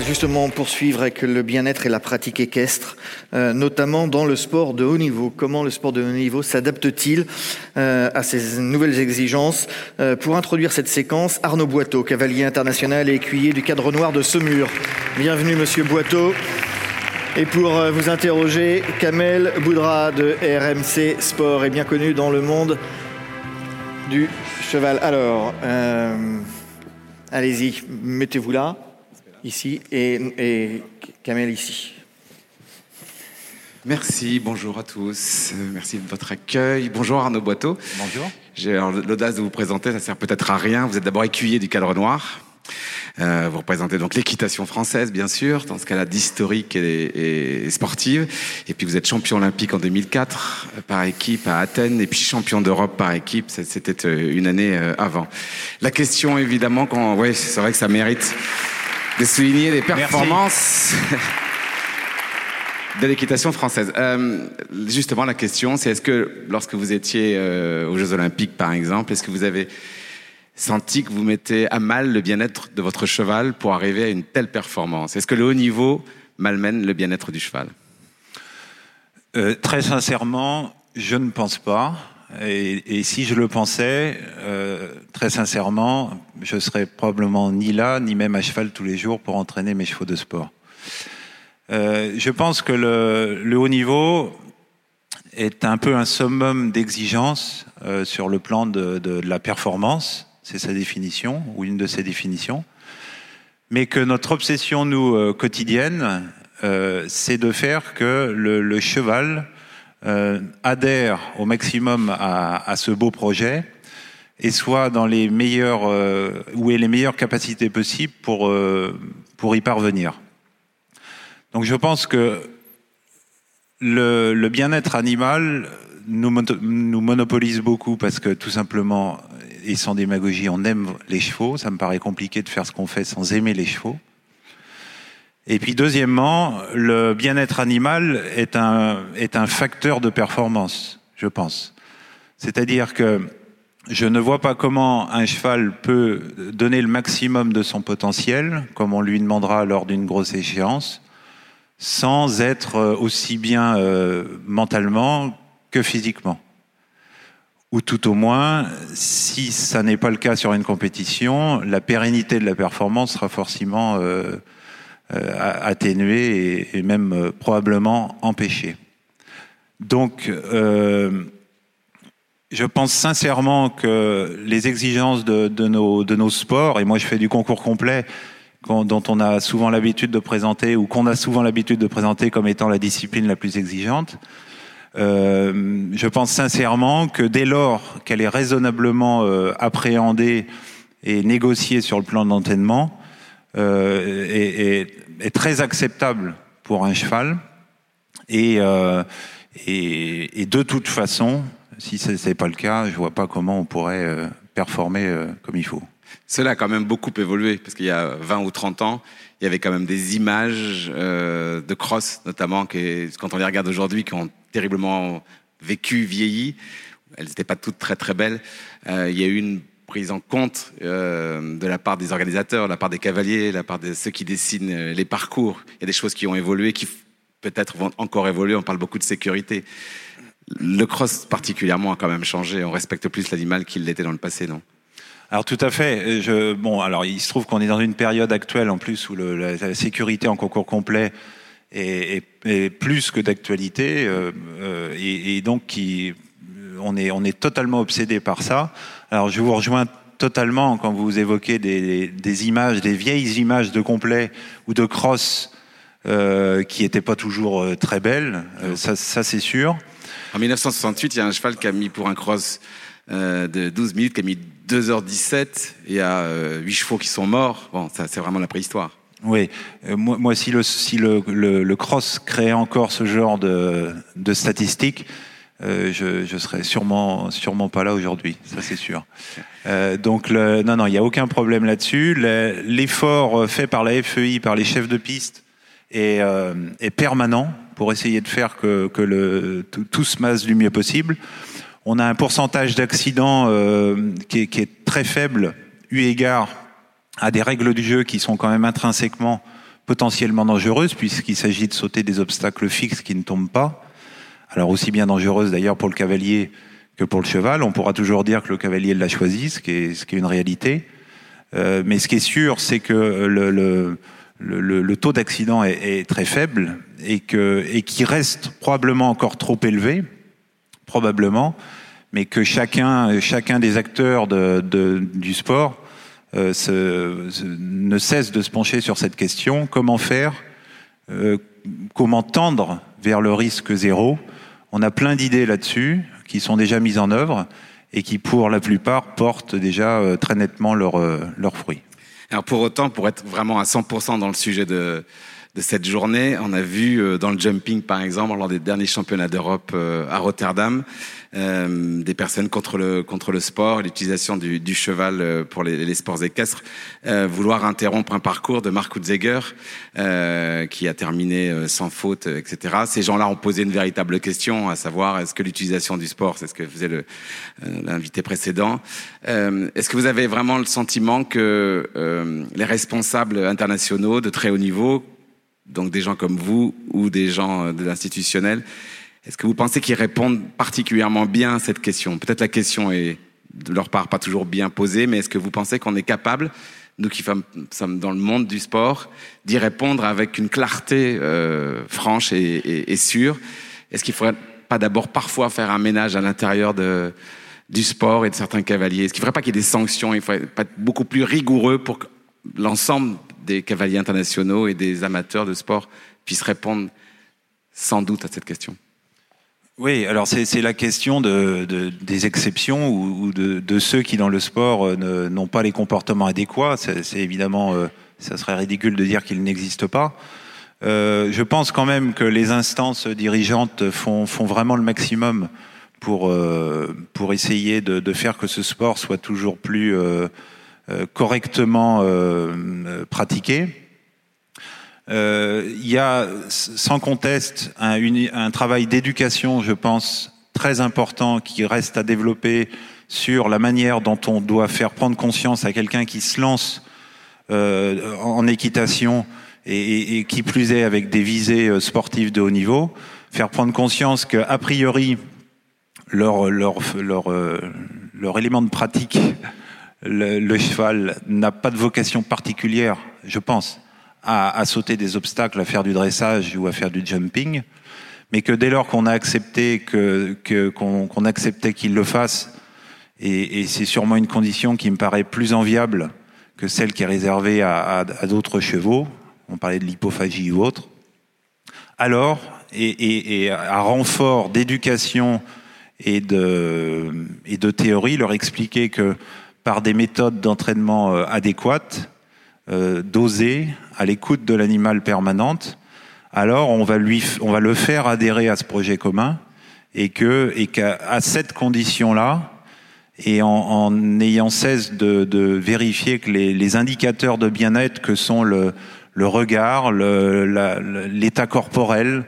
justement poursuivre avec le bien-être et la pratique équestre, euh, notamment dans le sport de haut niveau. Comment le sport de haut niveau s'adapte-t-il euh, à ces nouvelles exigences Euh, Pour introduire cette séquence, Arnaud Boiteau, cavalier international et écuyer du cadre noir de Saumur. Bienvenue Monsieur Boiteau. Et pour vous interroger, Kamel Boudra de RMC Sport est bien connu dans le monde du cheval. Alors, allez-y, mettez-vous là, ici, et, et Kamel ici. Merci, bonjour à tous. Merci de votre accueil. Bonjour Arnaud Boiteau. Bonjour. J'ai l'audace de vous présenter, ça sert peut-être à rien. Vous êtes d'abord écuyer du cadre noir. Euh, vous représentez donc l'équitation française, bien sûr, dans ce cas-là d'historique et, et sportive. Et puis vous êtes champion olympique en 2004 euh, par équipe à Athènes, et puis champion d'Europe par équipe. C'était euh, une année avant. La question, évidemment, quand, ouais, c'est vrai que ça mérite de souligner les performances. de l'équitation française. Euh, justement, la question, c'est est-ce que lorsque vous étiez euh, aux Jeux Olympiques, par exemple, est-ce que vous avez senti que vous mettez à mal le bien-être de votre cheval pour arriver à une telle performance? Est-ce que le haut niveau malmène le bien-être du cheval? Euh, très sincèrement, je ne pense pas. Et, si je le pensais, euh, très sincèrement, je serais probablement ni là, ni même à cheval tous les jours pour entraîner mes chevaux de sport. Euh, je pense que le, haut niveau est un peu un summum d'exigence euh, sur le plan de, la performance, c'est sa définition, ou une de ses définitions, mais que notre obsession, nous, quotidienne, c'est de faire que le cheval euh, adhère au maximum à, à ce beau projet et soit dans les meilleures, euh, où ait les meilleures capacités possibles pour, euh, pour y parvenir. Donc je pense que le, le bien-être animal nous, nous monopolise beaucoup parce que tout simplement, et sans démagogie, on aime les chevaux. Ça me paraît compliqué de faire ce qu'on fait sans aimer les chevaux. Et puis deuxièmement, le bien-être animal est un, est un facteur de performance, je pense. C'est-à-dire que je ne vois pas comment un cheval peut donner le maximum de son potentiel, comme on lui demandera lors d'une grosse échéance, sans être euh, aussi bien euh, mentalement que physiquement. Ou tout au moins, si ça n'est pas le cas sur une compétition, la pérennité de la performance sera forcément euh, euh, atténuée et, même euh, probablement empêchée. Donc, euh, je pense sincèrement que les exigences de, nos, sports, et moi je fais du concours complet, dont on a souvent l'habitude de présenter, ou qu'on a souvent l'habitude de présenter comme étant la discipline la plus exigeante, je pense sincèrement que dès lors qu'elle est raisonnablement appréhendée et négociée sur le plan de l'entraînement, euh, est, très acceptable pour un cheval. Et, euh, et, de toute façon, si ce n'est pas le cas, je vois pas comment on pourrait euh, performer comme il faut. Cela a quand même beaucoup évolué, parce qu'il y a 20 ou 30 ans, il y avait quand même des images de cross, notamment, que, quand on les regarde aujourd'hui, qui ont terriblement vécu, vieilli. Elles n'étaient pas toutes très très belles. Il y a eu une prise en compte euh, de la part des organisateurs, de la part des cavaliers, de la part de ceux qui dessinent euh, les parcours. Il y a des choses qui ont évolué, qui peut-être vont encore évoluer. On parle beaucoup de sécurité. Le cross particulièrement a quand même changé. On respecte plus l'animal qu'il l'était dans le passé, non? Alors tout à fait. Bon, alors il se trouve qu'on est dans une période actuelle en plus où la, sécurité en concours complet est, plus que d'actualité euh, et, donc on est totalement obsédé par ça. Alors je vous rejoins totalement quand vous évoquez des, des images, des vieilles images de complet ou de cross euh, qui n'étaient pas toujours euh, très belles. Euh, ça, ça c'est sûr. En 1968, il y a un cheval qui a mis pour un cross euh, de 12 minutes, qui a mis 2h17. Il y a euh, 8 chevaux qui sont morts. Bon, ça, c'est vraiment la préhistoire. Oui, moi, moi, si, le, si le, le, le cross créait encore ce genre de, de statistiques, euh, je, je serais sûrement, pas là aujourd'hui, ça c'est sûr. Euh, donc, non, non, il n'y a aucun problème là-dessus. Le- L'effort fait par la FEI, par les chefs de piste, est, euh, permanent pour essayer de faire que, tout, se passe du mieux possible. On a un pourcentage d'accidents euh, qui, est, qui est très faible, eu égard à des règles du jeu qui sont quand même intrinsèquement potentiellement dangereuse puisqu'il s'agit de sauter des obstacles fixes qui ne tombent pas. Alors aussi bien dangereuse d'ailleurs pour le cavalier que pour le cheval. On pourra toujours dire que le cavalier l'a choisi, ce qui est, ce qui est une réalité. Euh, mais ce qui est sûr, c'est que le, le, le, le taux d'accident est, est, très faible et que et qui reste probablement encore trop élevé, probablement, mais que chacun chacun des acteurs de, de, du sport euh, se, ne cesse de se pencher sur cette question comment faire, euh, comment tendre vers le risque zéro? On a plein d'idées là-dessus qui sont déjà mises en œuvre et qui, pour la plupart, portent déjà euh, très nettement leurs euh, leur fruits. Alors pour autant, pour être vraiment à 100% dans le sujet de, de cette journée, on a vu euh, dans le jumping, par exemple, lors des derniers championnats d'Europe à Rotterdam, euh, des personnes contre le contre le sport, l'utilisation du, du, cheval pour les, les sports équestres, euh, vouloir interrompre un parcours de Mark Hutzegger euh, qui a terminé sans faute, etc. Ces gens-là ont posé une véritable question, à savoir est-ce que l'utilisation du sport, c'est ce que faisait l'invité précédent, est-ce que vous avez vraiment le sentiment que les responsables internationaux de très haut niveau donc des gens comme vous ou des gens de l'institutionnel, est-ce que vous pensez qu'ils répondent particulièrement bien à cette question? Peut-être la question est de leur part pas toujours bien posée, mais est-ce que vous pensez qu'on est capable, nous qui sommes dans le monde du sport, d'y répondre avec une clarté euh, franche et, et, sûre? Est-ce qu'il faudrait pas d'abord parfois faire un ménage à l'intérieur du sport et de certains cavaliers? Est-ce qu'il ne faudrait pas qu'il y ait des sanctions? Il faudrait pas être beaucoup plus rigoureux pour que l'ensemble des cavaliers internationaux et des amateurs de sport puissent répondre sans doute à cette question oui, alors c'est la question de, de, des exceptions ou, de, ceux qui dans le sport euh, n'ont pas les comportements adéquats. C'est évidemment, euh, ça serait ridicule de dire qu'ils n'existent pas. Euh, je pense quand même que les instances dirigeantes font, vraiment le maximum pour, euh, pour essayer de, faire que ce sport soit toujours plus correctement pratiqué. Euh, il y a sans conteste un, travail d'éducation, je pense, très important qui reste à développer sur la manière dont on doit faire prendre conscience à quelqu'un qui se lance euh, en équitation et, qui plus est avec des visées euh, sportives de haut niveau, faire prendre conscience qu'a priori leur, leur, leur, euh, leur élément de pratique, le, cheval, n'a pas de vocation particulière, je pense, à, sauter des obstacles, à faire du dressage ou à faire du jumping, mais que dès lors qu'on a accepté qu'on qu acceptait qu'il le fasse, et, c'est sûrement une condition qui me paraît plus enviable que celle qui est réservée à, d'autres chevaux, on parlait de l'hypophagie ou autre, alors, et, à renfort d'éducation et de théorie, leur expliquer que par des méthodes d'entraînement euh, adéquates, euh, dosée, à l'écoute de l'animal permanente, alors on va, lui, on va le faire adhérer à ce projet commun et que et qu'à cette condition-là, et en, en, ayant cesse de, de vérifier que les, les, indicateurs de bien-être que sont le, le regard, l'état corporel,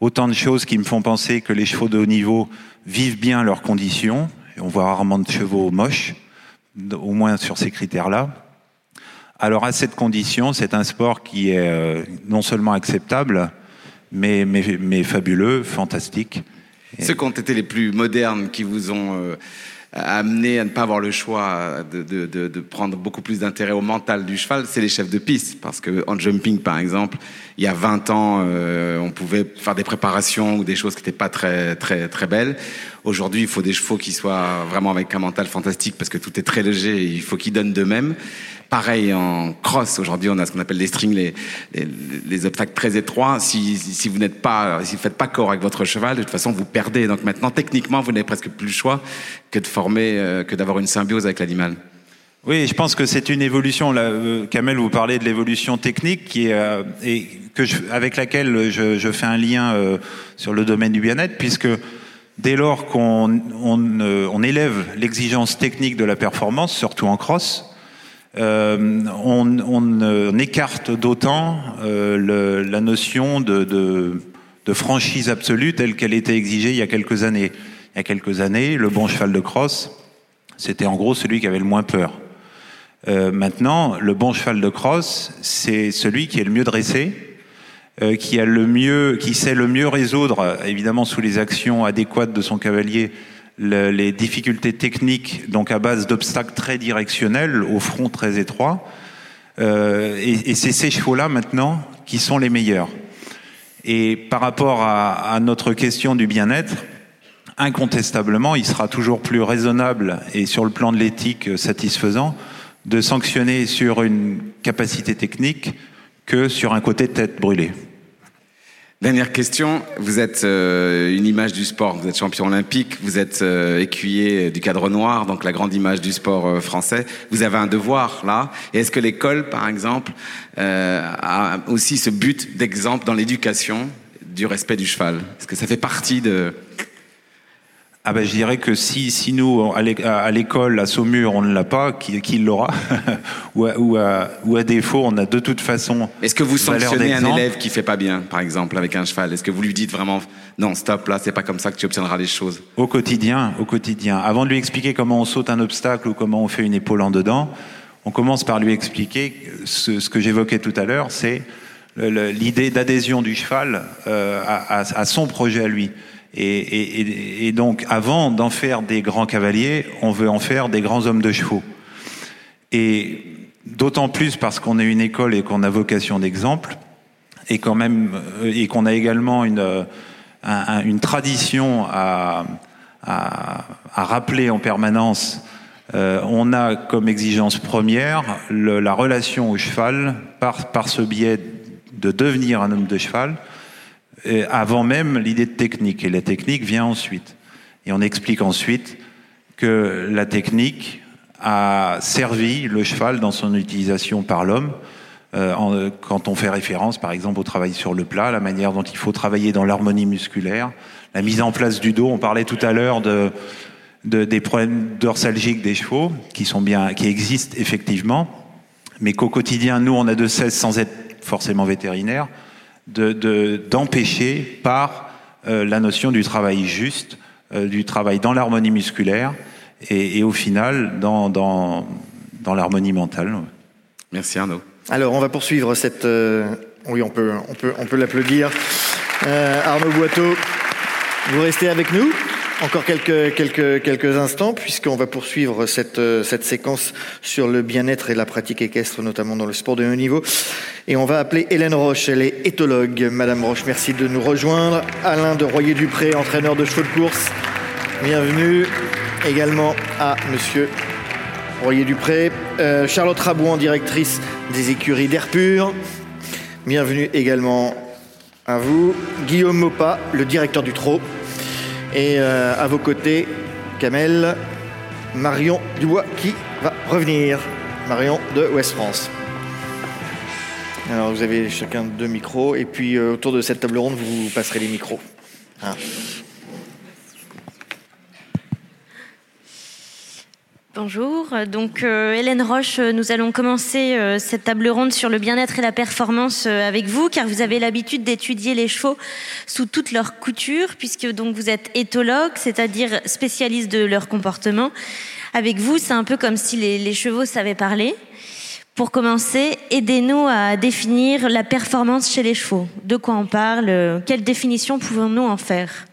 autant de choses qui me font penser que les chevaux de haut niveau vivent bien leurs conditions. On voit rarement de chevaux moches, au moins sur ces critères-là. Alors à cette condition, c'est un sport qui est euh, non seulement acceptable, mais, fabuleux, fantastique. Ceux qui ont été les plus modernes, qui vous ont euh, amené à ne pas avoir le choix de, de prendre beaucoup plus d'intérêt au mental du cheval, c'est les chefs de piste. Parce que en jumping, par exemple, il y a 20 ans, euh, on pouvait faire des préparations ou des choses qui n'étaient pas très, très, très belles. Aujourd'hui, il faut des chevaux qui soient vraiment avec un mental fantastique parce que tout est très léger et il faut qu'ils donnent d'eux-mêmes. Pareil en cross. Aujourd'hui, on a ce qu'on appelle les strings, les, les, les, obstacles très étroits. Si, si vous n'êtes pas, si vous faites pas corps avec votre cheval, de toute façon, vous perdez. Donc maintenant, techniquement, vous n'avez presque plus le choix que de former, euh, que d'avoir une symbiose avec l'animal. Oui, je pense que c'est une évolution. Là, euh, Kamel, vous parlez de l'évolution technique qui est, euh, et que je, avec laquelle je, je, fais un lien euh, sur le domaine du bien-être, puisque dès lors qu'on on, euh, on élève l'exigence technique de la performance, surtout en cross, euh, on, on, on, écarte d'autant euh, la notion de, de, de, franchise absolue telle qu'elle était exigée il y a quelques années. Il y a quelques années, le bon cheval de cross, c'était en gros celui qui avait le moins peur. Maintenant, le bon cheval de crosse, c'est celui qui est le mieux dressé, qui a le mieux, qui sait le mieux résoudre, évidemment sous les actions adéquates de son cavalier, les difficultés techniques, donc à base d'obstacles très directionnels, au front très étroit. Euh, et, c'est ces chevaux-là maintenant qui sont les meilleurs. Et par rapport à notre question du bien-être, incontestablement, il sera toujours plus raisonnable et sur le plan de l'éthique satisfaisant de sanctionner sur une capacité technique que sur un côté tête brûlée. Dernière question, vous êtes euh, une image du sport, vous êtes champion olympique, vous êtes euh, écuyer du cadre noir, donc la grande image du sport euh, français. Vous avez un devoir là. Est-ce que l'école, par exemple, a aussi ce but d'exemple dans l'éducation du respect du cheval? Est-ce que ça fait partie de ah ben, je dirais que si, si nous, à l'école, à Saumur, on ne l'a pas, qui, qui l'aura ou, à, ou, à, ou, à, défaut, on a de toute façon. Est-ce que vous sanctionnez un élève qui fait pas bien, par exemple, avec un cheval? Est-ce que vous lui dites vraiment non, stop, là, c'est pas comme ça que tu obtiendras les choses? Au quotidien, au quotidien. Avant de lui expliquer comment on saute un obstacle ou comment on fait une épaule en dedans, on commence par lui expliquer ce, ce que j'évoquais tout à l'heure, c'est l'idée d'adhésion du cheval euh, à, à, à son projet à lui. Et, donc, avant d'en faire des grands cavaliers, on veut en faire des grands hommes de chevaux. Et d'autant plus parce qu'on est une école et qu'on a vocation d'exemple, et quand même, et qu'on a également une, un, une tradition à, à, rappeler en permanence. Euh, on a comme exigence première la relation au cheval par, par ce biais de devenir un homme de cheval avant même l'idée de technique. Et la technique vient ensuite. Et on explique ensuite que la technique a servi le cheval dans son utilisation par l'homme. Euh, quand on fait référence, par exemple, au travail sur le plat, la manière dont il faut travailler dans l'harmonie musculaire, la mise en place du dos. On parlait tout à l'heure de, de, des problèmes dorsalgiques des chevaux, qui qui existent effectivement, mais qu'au quotidien, nous, on a de cesse sans être forcément vétérinaire d'empêcher de, par euh, la notion du travail juste, euh, du travail dans l'harmonie musculaire et, et, au final dans, dans, dans l'harmonie mentale. Merci Arnaud. Alors on va poursuivre cette... Euh, oui, on peut, on peut, on peut l'applaudir. Euh, Arnaud Boiteau, vous restez avec nous encore quelques, quelques, quelques instants, puisqu'on va poursuivre cette, cette séquence sur le bien-être et la pratique équestre, notamment dans le sport de haut niveau. Et on va appeler Hélène Roche, elle est éthologue. Madame Roche, merci de nous rejoindre. Alain de Royer-Dupré, entraîneur de chevaux de course. Bienvenue également à Monsieur Royer-Dupré. Euh, Charlotte Rabouan, directrice des écuries d'Air Pur. Bienvenue également à vous. Guillaume Mopa, le directeur du trot. Et euh, à vos côtés, Kamel, Marion Dubois qui va revenir. Marion de Ouest France. Alors vous avez chacun deux micros et puis euh, autour de cette table ronde, vous passerez les micros. Hein. Bonjour, donc euh, Hélène Roche, nous allons commencer euh, cette table ronde sur le bien-être et la performance euh, avec vous, car vous avez l'habitude d'étudier les chevaux sous toutes leurs coutures, puisque vous êtes éthologue, c'est-à-dire spécialiste de leur comportement. Avec vous, c'est un peu comme si les, les chevaux savaient parler. Pour commencer, aidez-nous à définir la performance chez les chevaux. De quoi on parle? Quelle définition pouvons-nous en faire?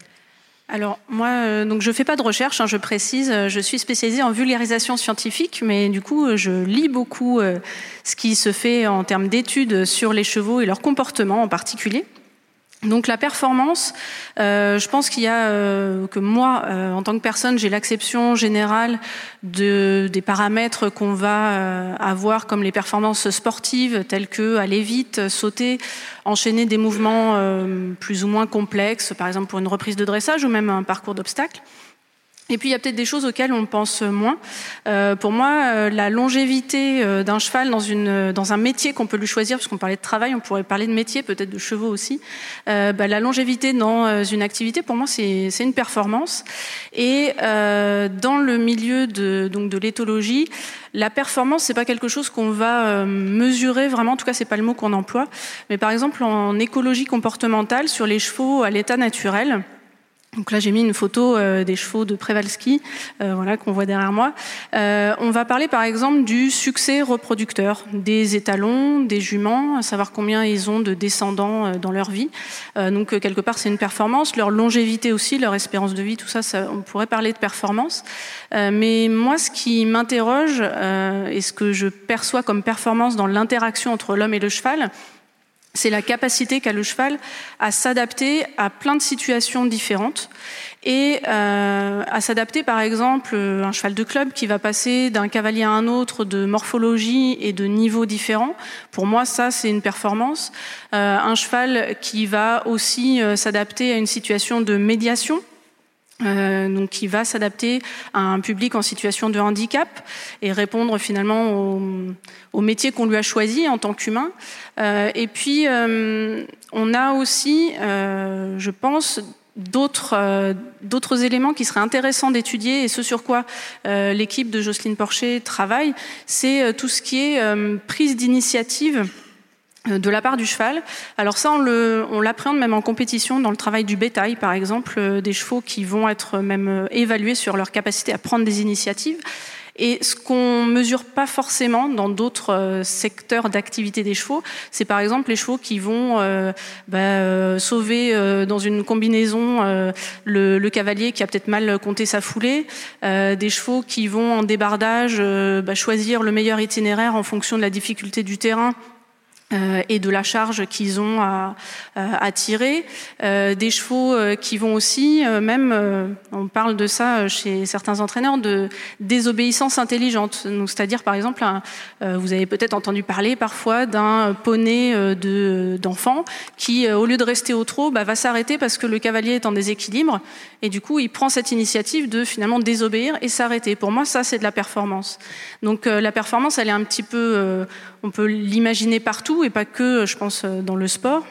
Alors moi, euh, donc je fais pas de recherche, hein, je précise. Je suis spécialisée en vulgarisation scientifique, mais du coup, je lis beaucoup euh, ce qui se fait en termes d'études sur les chevaux et leur comportement en particulier. Donc la performance, euh, je pense qu'il y a euh, que moi, euh, en tant que personne, j'ai l'acception générale de, des paramètres qu'on va avoir comme les performances sportives, telles que aller vite, sauter, enchaîner des mouvements plus ou moins complexes, par exemple pour une reprise de dressage ou même un parcours d'obstacles. Et puis il y a peut-être des choses auxquelles on pense moins. Euh, pour moi, euh, la longévité euh, d'un cheval dans, une, dans un métier qu'on peut lui choisir, parce qu'on parlait de travail, on pourrait parler de métier, peut-être de chevaux aussi. Euh, bah, la longévité dans euh, une activité, pour moi, c'est une performance. Et euh, dans le milieu de, donc de l'éthologie, la performance, c'est pas quelque chose qu'on va mesurer vraiment. En tout cas, c'est pas le mot qu'on emploie. Mais par exemple, en écologie comportementale, sur les chevaux à l'état naturel, Donc là, j'ai mis une photo euh, des chevaux de Przewalski, euh, voilà qu'on voit derrière moi. Euh, on va parler par exemple du succès reproducteur des étalons, des juments, à savoir combien ils ont de descendants dans leur vie. donc quelque part, c'est une performance. Leur longévité aussi, leur espérance de vie, tout ça, ça on pourrait parler de performance. mais moi, ce qui m'interroge et ce que je perçois comme performance dans l'interaction entre l'homme et le cheval, c'est la capacité qu'a le cheval à s'adapter à plein de situations différentes et euh, à s'adapter par exemple euh, un cheval de club qui va passer d'un cavalier à un autre de morphologie et de niveau différents. Pour moi, ça c'est une performance. Euh, un cheval qui va aussi s'adapter à une situation de médiation euh, donc qui va s'adapter à un public en situation de handicap et répondre finalement au, métier qu'on lui a choisi en tant qu'humain. Euh, et puis euh, on a aussi, euh, je pense, d'autres d'autres éléments qui seraient intéressants d'étudier et ce sur quoi l'équipe de Jocelyne Porcher travaille, c'est tout ce qui est prise d'initiative de la part du cheval. Alors ça, on l'appréhende même en compétition dans le travail du bétail, par exemple, euh, des chevaux qui vont être même euh, évalués sur leur capacité à prendre des initiatives. Et ce qu'on mesure pas forcément dans d'autres secteurs d'activité des chevaux, c'est par exemple les chevaux qui vont bah, sauver dans une combinaison le, cavalier qui a peut-être mal compté sa foulée, des chevaux qui vont en débardage bah, choisir le meilleur itinéraire en fonction de la difficulté du terrain euh, et de la charge qu'ils ont à, à tirer. Euh, des chevaux euh, qui vont aussi, même, on parle de ça chez certains entraîneurs, de désobéissance intelligente. C'est-à-dire, par exemple, vous avez peut-être entendu parler parfois d'un poney de, d'enfant qui, au lieu de rester au trot, bah, va s'arrêter parce que le cavalier est en déséquilibre. Et du coup, il prend cette initiative de finalement désobéir et s'arrêter. Pour moi, ça, c'est de la performance. Donc la performance, elle est un petit peu on peut l'imaginer partout et pas que, je pense, dans le sport.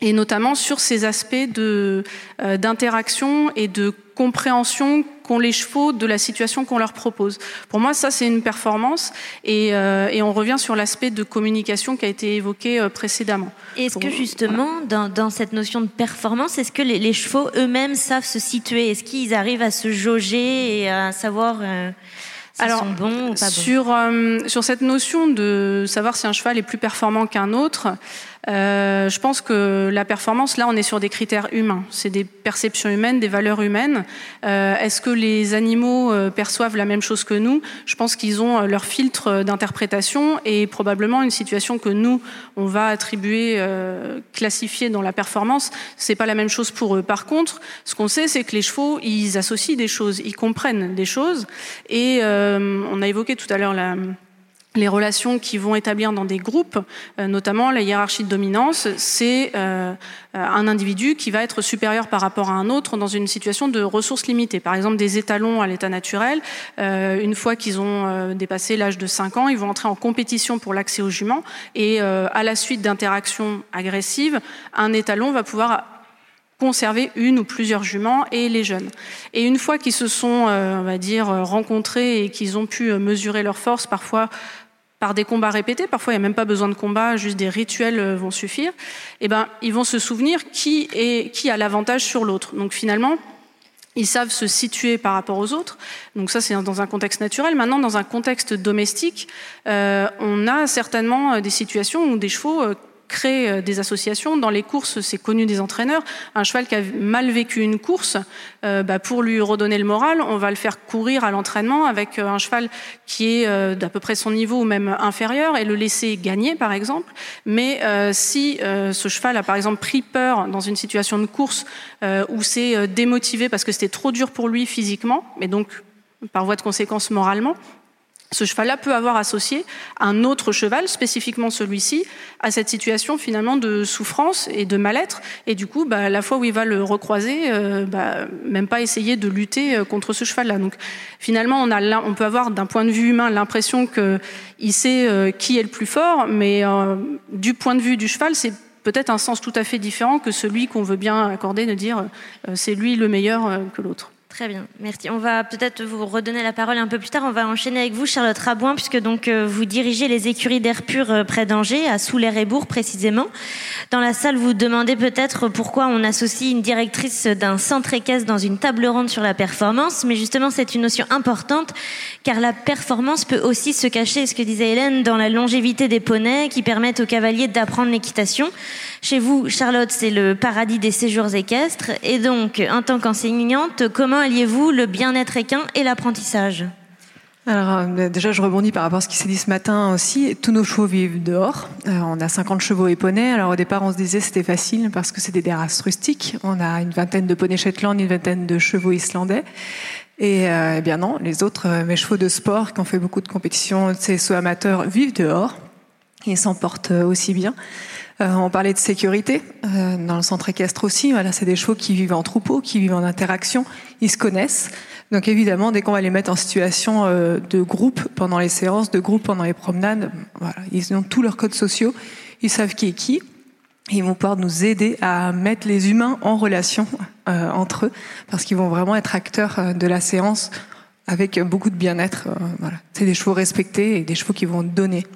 Et notamment sur ces aspects de, euh, d'interaction et de compréhension qu'ont les chevaux de la situation qu'on leur propose. Pour moi, ça, c'est une performance. Et, euh, et on revient sur l'aspect de communication qui a été évoqué euh, précédemment. Est-ce que justement, dans, dans, cette notion de performance, est-ce que les, les chevaux eux-mêmes savent se situer? Est-ce qu'ils arrivent à se jauger et à savoir... Alors, sur, euh, sur cette notion de savoir si un cheval est plus performant qu'un autre, euh, je pense que la performance, là, on est sur des critères humains. C'est des perceptions humaines, des valeurs humaines. Euh, Est-ce que les animaux euh, perçoivent la même chose que nous? Je pense qu'ils ont euh, leur filtre d'interprétation et probablement une situation que nous, on va attribuer, euh, classifier dans la performance, c'est pas la même chose pour eux. Par contre, ce qu'on sait, c'est que les chevaux, ils associent des choses, ils comprennent des choses. Et on a évoqué tout à l'heure la les relations qui vont établir dans des groupes, euh, notamment la hiérarchie de dominance, c'est euh, un individu qui va être supérieur par rapport à un autre dans une situation de ressources limitées. Par exemple, des étalons à l'état naturel, euh, une fois qu'ils ont dépassé l'âge de 5 ans, ils vont entrer en compétition pour l'accès aux juments et à la suite d'interactions agressives, un étalon va pouvoir conserver une ou plusieurs juments et les jeunes. Et une fois qu'ils se sont, on va dire, rencontrés et qu'ils ont pu mesurer leur force, parfois par des combats répétés, parfois il n'y a même pas besoin de combat, juste des rituels euh, vont suffire, eh ben, ils vont se souvenir qui, est, qui a l'avantage sur l'autre. Donc finalement, ils savent se situer par rapport aux autres. Donc ça, c'est dans un contexte naturel. Maintenant, dans un contexte domestique, euh, on a certainement euh, des situations où des chevaux euh, créer euh, des associations. Dans les courses, c'est connu des entraîneurs. Un cheval qui a mal vécu une course, euh, bah, pour lui redonner le moral, on va le faire courir à l'entraînement avec euh, un cheval qui est d'à peu près son niveau ou même inférieur et le laisser gagner, par exemple. Mais si ce cheval a, par exemple, pris peur dans une situation de course où c'est démotivé parce que c'était trop dur pour lui physiquement, mais donc par voie de conséquence moralement, ce cheval-là peut avoir associé un autre cheval, spécifiquement celui-ci, à cette situation finalement de souffrance et de mal-être. Et du coup, bah, la fois où il va le recroiser, euh, bah, même pas essayer de lutter euh, contre ce cheval-là. Donc finalement, on, a, on peut avoir d'un point de vue humain l'impression qu'il sait euh, qui est le plus fort, mais du point de vue du cheval, c'est peut-être un sens tout à fait différent que celui qu'on veut bien accorder de dire c'est lui le meilleur que l'autre. Très bien, merci. On va peut-être vous redonner la parole un peu plus tard. On va enchaîner avec vous, Charlotte Rabouin, puisque donc euh, vous dirigez les écuries d'air pur euh, près d'Angers, à Soulaire-et-Bourg précisément. Dans la salle, vous demandez peut-être pourquoi on associe une directrice d'un centre équestre dans une table ronde sur la performance, mais justement c'est une notion importante, car la performance peut aussi se cacher, ce que disait Hélène, dans la longévité des poneys qui permettent aux cavaliers d'apprendre l'équitation. Chez vous, Charlotte, c'est le paradis des séjours équestres, et donc, en tant qu'enseignante, comment alliez-vous le bien-être équin et l'apprentissage alors euh, déjà, je rebondis par rapport à ce qui s'est dit ce matin aussi. Tous nos chevaux vivent dehors. Euh, on a 50 chevaux et poneys. Alors au départ, on se disait c'était facile parce que c'est des races rustiques. On a une vingtaine de poneys Shetland, une vingtaine de chevaux islandais. Et euh, eh bien non, les autres, mes chevaux de sport qui ont fait beaucoup de compétitions, ces sauts amateurs, vivent dehors. Ils s'en portent aussi bien. Euh, on parlait de sécurité euh, dans le centre équestre aussi. Voilà, c'est des chevaux qui vivent en troupeau, qui vivent en interaction. Ils se connaissent. Donc évidemment, dès qu'on va les mettre en situation euh, de groupe pendant les séances, de groupe pendant les promenades, voilà, ils ont tous leurs codes sociaux. Ils savent qui est qui. Ils vont pouvoir nous aider à mettre les humains en relation entre eux, parce qu'ils vont vraiment être acteurs de la séance avec beaucoup de bien-être. voilà. C'est des chevaux respectés et des chevaux qui vont donner.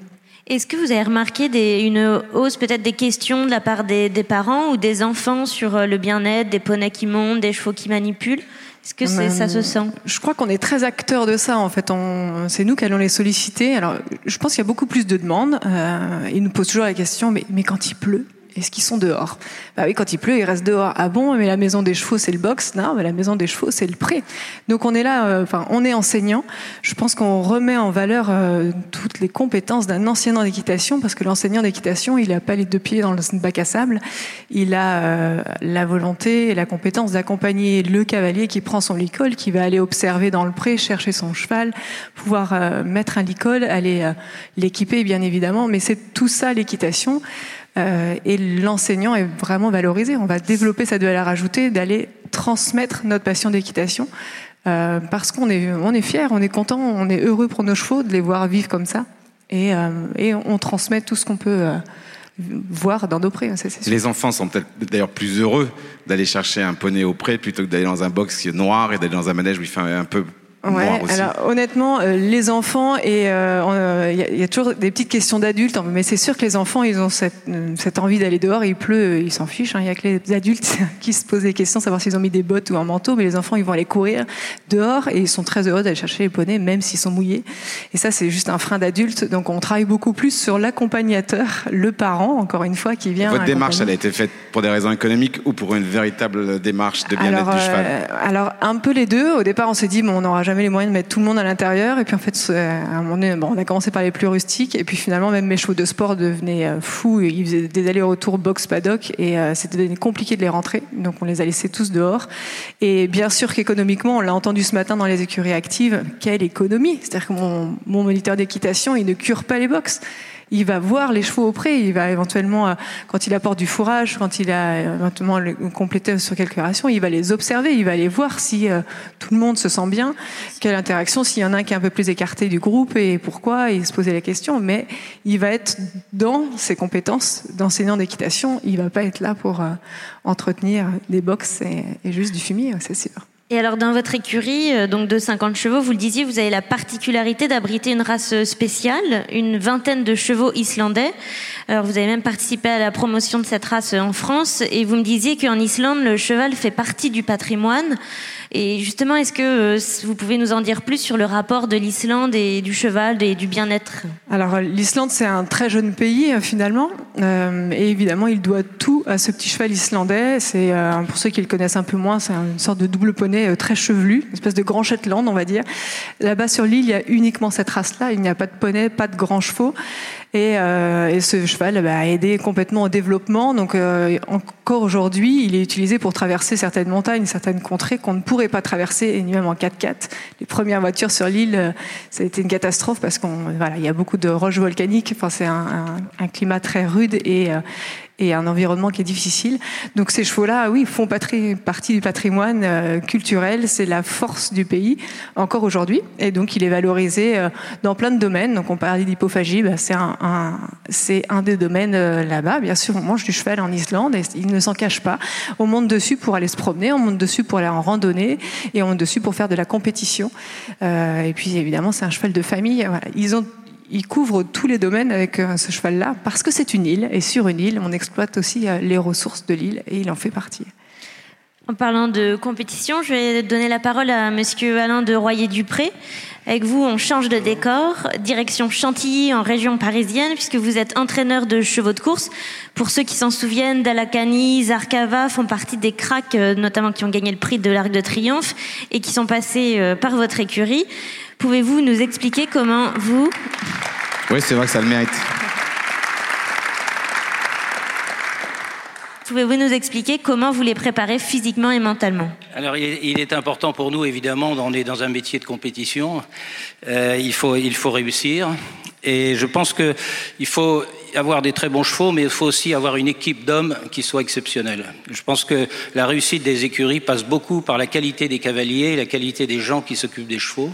Est-ce que vous avez remarqué des, une hausse peut-être des questions de la part des, des, parents ou des enfants sur euh, le bien-être, des poneys qui montent, des chevaux qui manipulent? Est-ce que ça se sent? Je crois qu'on est très acteurs de ça. En fait, c'est nous qui allons les solliciter. Alors, je pense qu'il y a beaucoup plus de demandes. Euh, ils nous posent toujours la question mais, mais quand il pleut est-ce qu'ils sont dehors? Bah oui, quand il pleut, ils restent dehors. Ah bon? Mais la maison des chevaux, c'est le box? Non, mais la maison des chevaux, c'est le pré. Donc on est là, euh, enfin, on est enseignant. Je pense qu'on remet en valeur euh, toutes les compétences d'un enseignant d'équitation, parce que l'enseignant d'équitation, il n'a pas les deux pieds dans le bac à sable. Il a euh, la volonté et la compétence d'accompagner le cavalier qui prend son licol, qui va aller observer dans le pré, chercher son cheval, pouvoir mettre un licol, aller l'équiper, bien évidemment. Mais c'est tout ça l'équitation. Euh, et l'enseignant est vraiment valorisé. On va développer sa valeur ajoutée d'aller transmettre notre passion d'équitation euh, parce qu'on est, on est fier, on est content, on est heureux pour nos chevaux de les voir vivre comme ça. Et, euh, on transmet tout ce qu'on peut voir dans nos prés. Hein, les enfants sont peut-être d'ailleurs plus heureux d'aller chercher un poney au pré plutôt que d'aller dans un box noir et d'aller dans un manège où il fait un peu Ouais, alors honnêtement, euh, les enfants et il euh, euh, y, y, a toujours des petites questions d'adultes, hein, mais c'est sûr que les enfants, ils ont cette, cette envie d'aller dehors. Il pleut, ils s'en fichent. Hein. Il hein, y a que les adultes qui se posent des questions, savoir s'ils ont mis des bottes ou un manteau, mais les enfants, ils vont aller courir dehors et ils sont très heureux d'aller chercher les poneys, même s'ils sont mouillés. Et ça, c'est juste un frein d'adulte. Donc, on travaille beaucoup plus sur l'accompagnateur, le parent, encore une fois, qui vient. Votre démarche, elle a été faite pour des raisons économiques ou pour une véritable démarche de bien-être du cheval? Alors, un peu les deux. Au départ, on s'est dit, bon, on n'aura jamais les moyens de mettre tout le monde à l'intérieur. Et puis en fait, à un moment donné, bon, on a commencé par les plus rustiques. Et puis finalement, même mes chevaux de sport devenaient euh, fous. Ils faisaient des allers-retours box-paddock. Et euh, c'était compliqué de les rentrer. Donc on les a laissés tous dehors. Et bien sûr qu'économiquement, on l'a entendu ce matin dans les écuries actives, quelle économie C'est-à-dire que mon, mon moniteur d'équitation, il ne cure pas les box il va voir les chevaux au pré, il va éventuellement, euh, quand il apporte du fourrage, quand il a éventuellement complété sur quelques rations, il va les observer, il va aller voir si euh, tout le monde se sent bien, quelle interaction, s'il y en a un qui est un peu plus écarté du groupe et pourquoi, et se poser la question. Mais il va être dans ses compétences d'enseignant d'équitation, il va pas être là pour euh, entretenir des box et, et juste du fumier, c'est sûr. Et alors, dans votre écurie, euh, donc de 50 chevaux, vous le disiez, vous avez la particularité d'abriter une race spéciale, une vingtaine de chevaux islandais. Alors, vous avez même participé à la promotion de cette race en France, et vous me disiez qu'en Islande, le cheval fait partie du patrimoine. Et justement, est-ce que euh, vous pouvez nous en dire plus sur le rapport de l'Islande et du cheval et du bien-être? Alors, l'Islande, c'est un très jeune pays, euh, finalement. Euh, et évidemment, il doit tout à ce petit cheval islandais. C'est, pour ceux qui le connaissent un peu moins, c'est une sorte de double poney très chevelu, une espèce de grand Shetland, on va dire. Là-bas, sur l'île, il y a uniquement cette race-là. Il n'y a pas de poney, pas de grands chevaux. Et, euh, et, ce cheval bah, a aidé complètement au développement. Donc euh, encore aujourd'hui, il est utilisé pour traverser certaines montagnes, certaines contrées qu'on ne pourrait pas traverser, et même en 4x4. Les premières voitures sur l'île, euh, ça a été une catastrophe parce qu'on voilà, il y a beaucoup de roches volcaniques. Enfin, c'est un, un, un, climat très rude et et un environnement qui est difficile. Donc ces chevaux-là, oui, font partie du patrimoine euh, culturel. C'est la force du pays encore aujourd'hui. Et donc il est valorisé euh, dans plein de domaines. Donc on parlait d'hypophagie, bah, c'est un, c'est un des domaines euh, là-bas. Bien sûr, on mange du cheval en Islande et il ne s'en cache pas. On monte dessus pour aller se promener, on monte dessus pour aller en randonnée et on monte dessus pour faire de la compétition. Et puis évidemment, c'est un cheval de famille. Ils ont il couvre tous les domaines avec euh, ce cheval-là, parce que c'est une île, et sur une île, on exploite aussi euh, les ressources de l'île, et il en fait partie. En parlant de compétition, je vais donner la parole à Monsieur Alain de Royer-Dupré. Avec vous, on change de décor, direction Chantilly en région parisienne, puisque vous êtes entraîneur de chevaux de course. Pour ceux qui s'en souviennent, Dalakani, Zarkava font partie des cracks, euh, notamment qui ont gagné le prix de l'Arc de Triomphe et qui sont passés par votre écurie. Pouvez-vous nous expliquer comment vous... Oui, c'est vrai que ça le mérite. Pouvez-vous nous expliquer comment vous les préparez physiquement et mentalement Alors, il est important pour nous, évidemment, on est dans un métier de compétition. Euh, il, faut, il faut réussir. Et je pense qu'il faut avoir des très bons chevaux, mais il faut aussi avoir une équipe d'hommes qui soit exceptionnelle. Je pense que la réussite des écuries passe beaucoup par la qualité des cavaliers, la qualité des gens qui s'occupent des chevaux.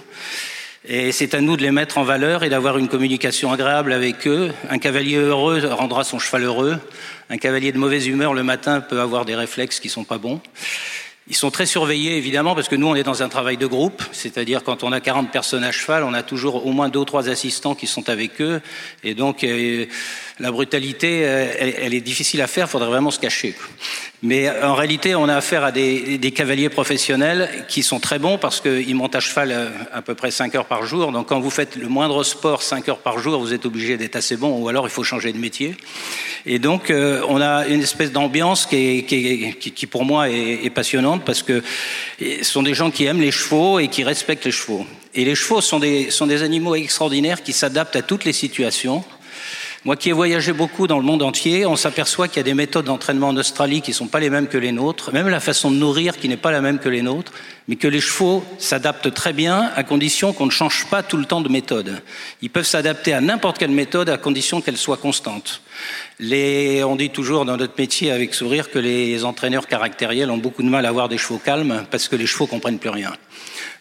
Et c'est à nous de les mettre en valeur et d'avoir une communication agréable avec eux. Un cavalier heureux rendra son cheval heureux. Un cavalier de mauvaise humeur le matin peut avoir des réflexes qui sont pas bons. Ils sont très surveillés, évidemment, parce que nous, on est dans un travail de groupe, c'est-à-dire quand on a 40 personnes à cheval, on a toujours au moins deux ou trois assistants qui sont avec eux, et donc euh, la brutalité, euh, elle, elle, est difficile à faire, il faudrait vraiment se cacher. Mais en réalité, on a affaire à des, des cavaliers professionnels qui sont très bons parce qu'ils montent à cheval euh, à peu près 5 heures par jour. Donc quand vous faites le moindre sport 5 heures par jour, vous êtes obligé d'être assez bon ou alors il faut changer de métier. Et donc euh, on a une espèce d'ambiance qui, qui, qui, pour moi est, est, passionnante parce que ce sont des gens qui aiment les chevaux et qui respectent les chevaux. Et les chevaux sont des, sont des animaux extraordinaires qui s'adaptent à toutes les situations. Moi qui ai voyagé beaucoup dans le monde entier, on s'aperçoit qu'il y a des méthodes d'entraînement en Australie qui ne sont pas les mêmes que les nôtres, même la façon de nourrir qui n'est pas la même que les nôtres, mais que les chevaux s'adaptent très bien à condition qu'on ne change pas tout le temps de méthode. Ils peuvent s'adapter à n'importe quelle méthode à condition qu'elle soit constante. On dit toujours dans notre métier avec sourire que les entraîneurs caractériels ont beaucoup de mal à avoir des chevaux calmes parce que les chevaux comprennent plus rien.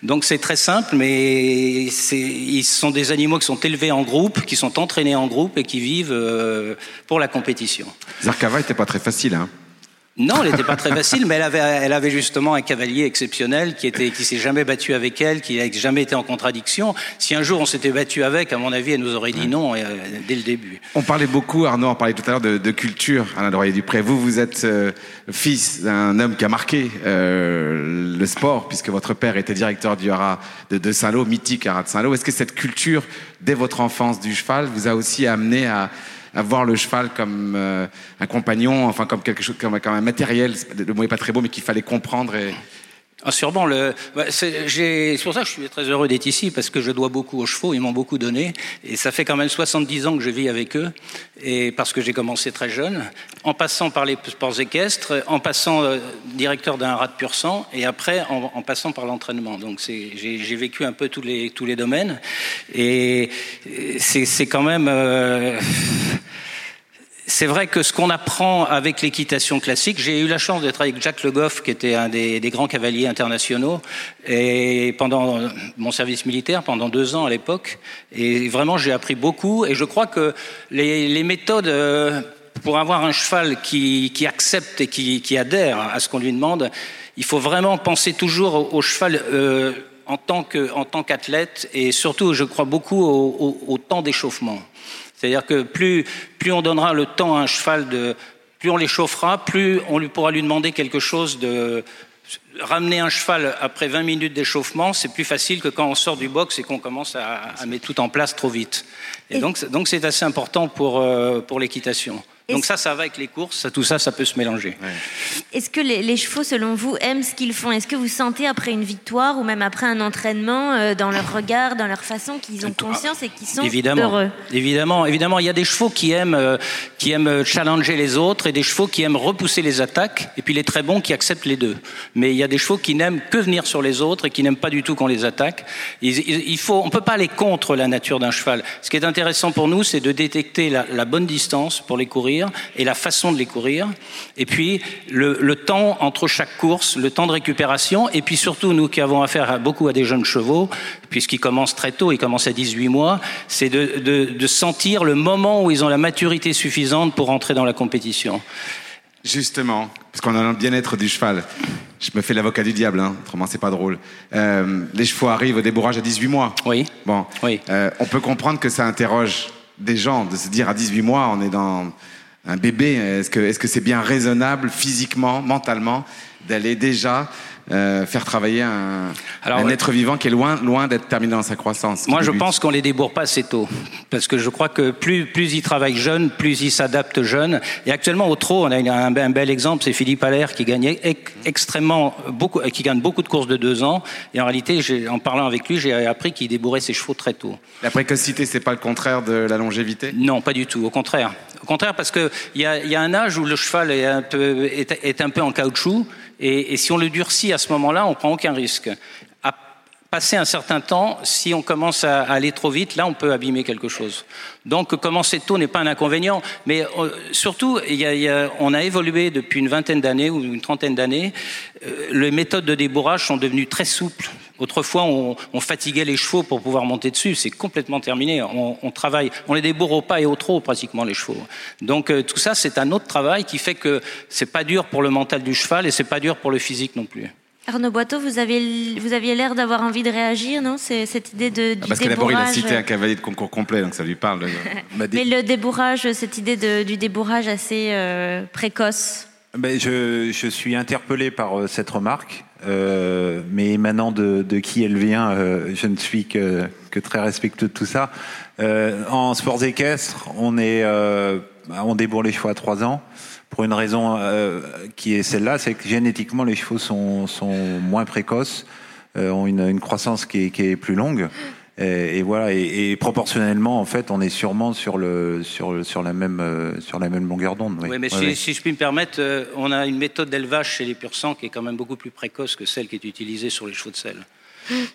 Donc c'est très simple, mais ils sont des animaux qui sont élevés en groupe, qui sont entraînés en groupe et qui vivent euh, pour la compétition. Zarkava n'était pas très facile, hein non, elle n'était pas très facile, mais elle avait, elle avait justement un cavalier exceptionnel qui était, qui s'est jamais battu avec elle, qui n'a jamais été en contradiction. Si un jour on s'était battu avec, à mon avis, elle nous aurait dit non euh, dès le début. On parlait beaucoup, Arnaud, on parlait tout à l'heure de, de, culture, Alain Royer Dupré. Vous, vous êtes euh, fils d'un homme qui a marqué euh, le sport, puisque votre père était directeur du haras de, de Saint-Lô, mythique haras de Saint-Lô. Est-ce que cette culture, dès votre enfance du cheval, vous a aussi amené à à voir le cheval comme euh, un compagnon, enfin comme quelque chose, comme, un matériel. Le mot est pas très beau, mais qu'il fallait comprendre et, ah, sûrement. Le, bah, c'est pour ça que je suis très heureux d'être ici, parce que je dois beaucoup aux chevaux, ils m'ont beaucoup donné. Et ça fait quand même 70 ans que je vis avec eux, et parce que j'ai commencé très jeune, en passant par les sports équestres, en passant euh, directeur d'un rat de pur sang, et après en, passant par l'entraînement. Donc j'ai vécu un peu tous les, tous les domaines. Et c'est quand même... Euh, c'est vrai que ce qu'on apprend avec l'équitation classique, j'ai eu la chance d'être avec Jacques Le Goff, qui était un des, grands cavaliers internationaux, et pendant mon service militaire, pendant deux ans à l'époque, et vraiment j'ai appris beaucoup, et je crois que les, méthodes euh, pour avoir un cheval qui, qui accepte et qui, qui, adhère à ce qu'on lui demande, il faut vraiment penser toujours au, cheval. Euh, en tant qu'athlète et surtout, je crois beaucoup au, au, au temps d'échauffement. C'est-à-dire que plus, plus on donnera le temps à un cheval de, plus on l'échauffera, plus on lui pourra lui demander quelque chose de, ramener un cheval après 20 minutes d'échauffement, c'est plus facile que quand on sort du box et qu'on commence à, à, mettre tout en place trop vite. Et, et donc, c'est assez important pour, euh, pour l'équitation. Donc ça, ça va avec les courses, tout ça, ça peut se mélanger. Ouais. Est-ce que les, les, chevaux, selon vous, aiment ce qu'ils font? Est-ce que vous sentez après une victoire ou même après un entraînement, euh, dans leur regard, dans leur façon, qu'ils ont conscience et qu'ils sont évidemment, heureux? Évidemment, évidemment, il y a des chevaux qui aiment, euh, qui aiment challenger les autres et des chevaux qui aiment repousser les attaques, et puis les très bons qui acceptent les deux. Mais il y a des chevaux qui n'aiment que venir sur les autres et qui n'aiment pas du tout qu'on les attaque. Il, il faut, on peut pas aller contre la nature d'un cheval. Ce qui est intéressant pour nous, c'est de détecter la, la bonne distance pour les courir courir et la façon de les courir. Et puis le, le temps entre chaque course, le temps de récupération. Et puis surtout, nous qui avons affaire à, beaucoup à des jeunes chevaux, puisqu'ils commencent très tôt, ils commencent à 18 mois, c'est de, de, de sentir le moment où ils ont la maturité suffisante pour entrer dans la compétition. Justement, parce qu'on a le bien-être du cheval. Je me fais l'avocat du diable, hein, autrement c'est pas drôle. Euh, les chevaux arrivent au débourrage à 18 mois. Oui. Bon, Oui. Euh, on peut comprendre que ça interroge des gens de se dire à 18 mois, on est dans un bébé. Est-ce que c'est bien raisonnable physiquement, mentalement, d'aller déjà euh, faire travailler un, Alors, un être vivant qui est loin loin d'être terminé dans sa croissance Moi, je débute? pense qu'on les débourre pas assez tôt, parce que je crois que plus plus ils travaillent jeunes, plus ils s'adaptent jeunes. Et actuellement au trot, on a une- un, un bel exemple, c'est Philippe Allaire qui gagnait extrêmement beaucoup, qui gagne beaucoup de courses de deux ans. Et en réalité, en parlant avec lui, j'ai appris qu'il débourrait ses chevaux très tôt. La précocité, c'est pas le contraire de la longévité? Non, pas du tout. Au contraire. Au contraire, parce que il y a, y a un âge où le cheval est un peu, en caoutchouc, et, si on le durcit à ce moment-là, on prend aucun risque. À passer un certain temps, si on commence à, aller trop vite, là, on peut abîmer quelque chose. Donc, commencer tôt n'est pas un inconvénient, mais euh, surtout, on a évolué depuis une vingtaine d'années ou une trentaine d'années. Euh, les méthodes de débourrage sont devenues très souples. Autrefois, on, on fatiguait les chevaux pour pouvoir monter dessus. C'est complètement terminé. On, on travaille, on les débourre au pas et au trot pratiquement les chevaux. Donc euh, tout ça, c'est un autre travail qui fait que c'est pas dur pour le mental du cheval et c'est pas dur pour le physique non plus. Arnaud Boiteau, vous, avez, vous aviez l'air d'avoir envie de réagir, non? C'est cette idée de, du Ah, Parce que d'abord, il a cité un cavalier de concours complet, donc ça lui parle. des- Mais le débourrage, cette idée de- du débourrage assez euh, précoce. Ben, je, je suis interpellé par euh, cette remarque, euh, mais émanant de, de qui elle vient, euh, je ne suis que, que très respectueux de tout ça. Euh, en sports équestres, on est, euh, on débourre les chevaux à 3 ans pour une raison euh, qui est celle-là, c'est que génétiquement les chevaux sont, sont moins précoces, ont une, une croissance qui qui est plus longue. Et, et voilà, et, et proportionnellement, en fait, on est sûrement sur le sur la même euh, sur la même longueur d'onde. Oui, mais Ouais, si, ouais. si je puis me permettre, euh, on a une méthode d'élevage chez les pur sang qui est quand même beaucoup plus précoce que celle qui est utilisée sur les chevaux de sel.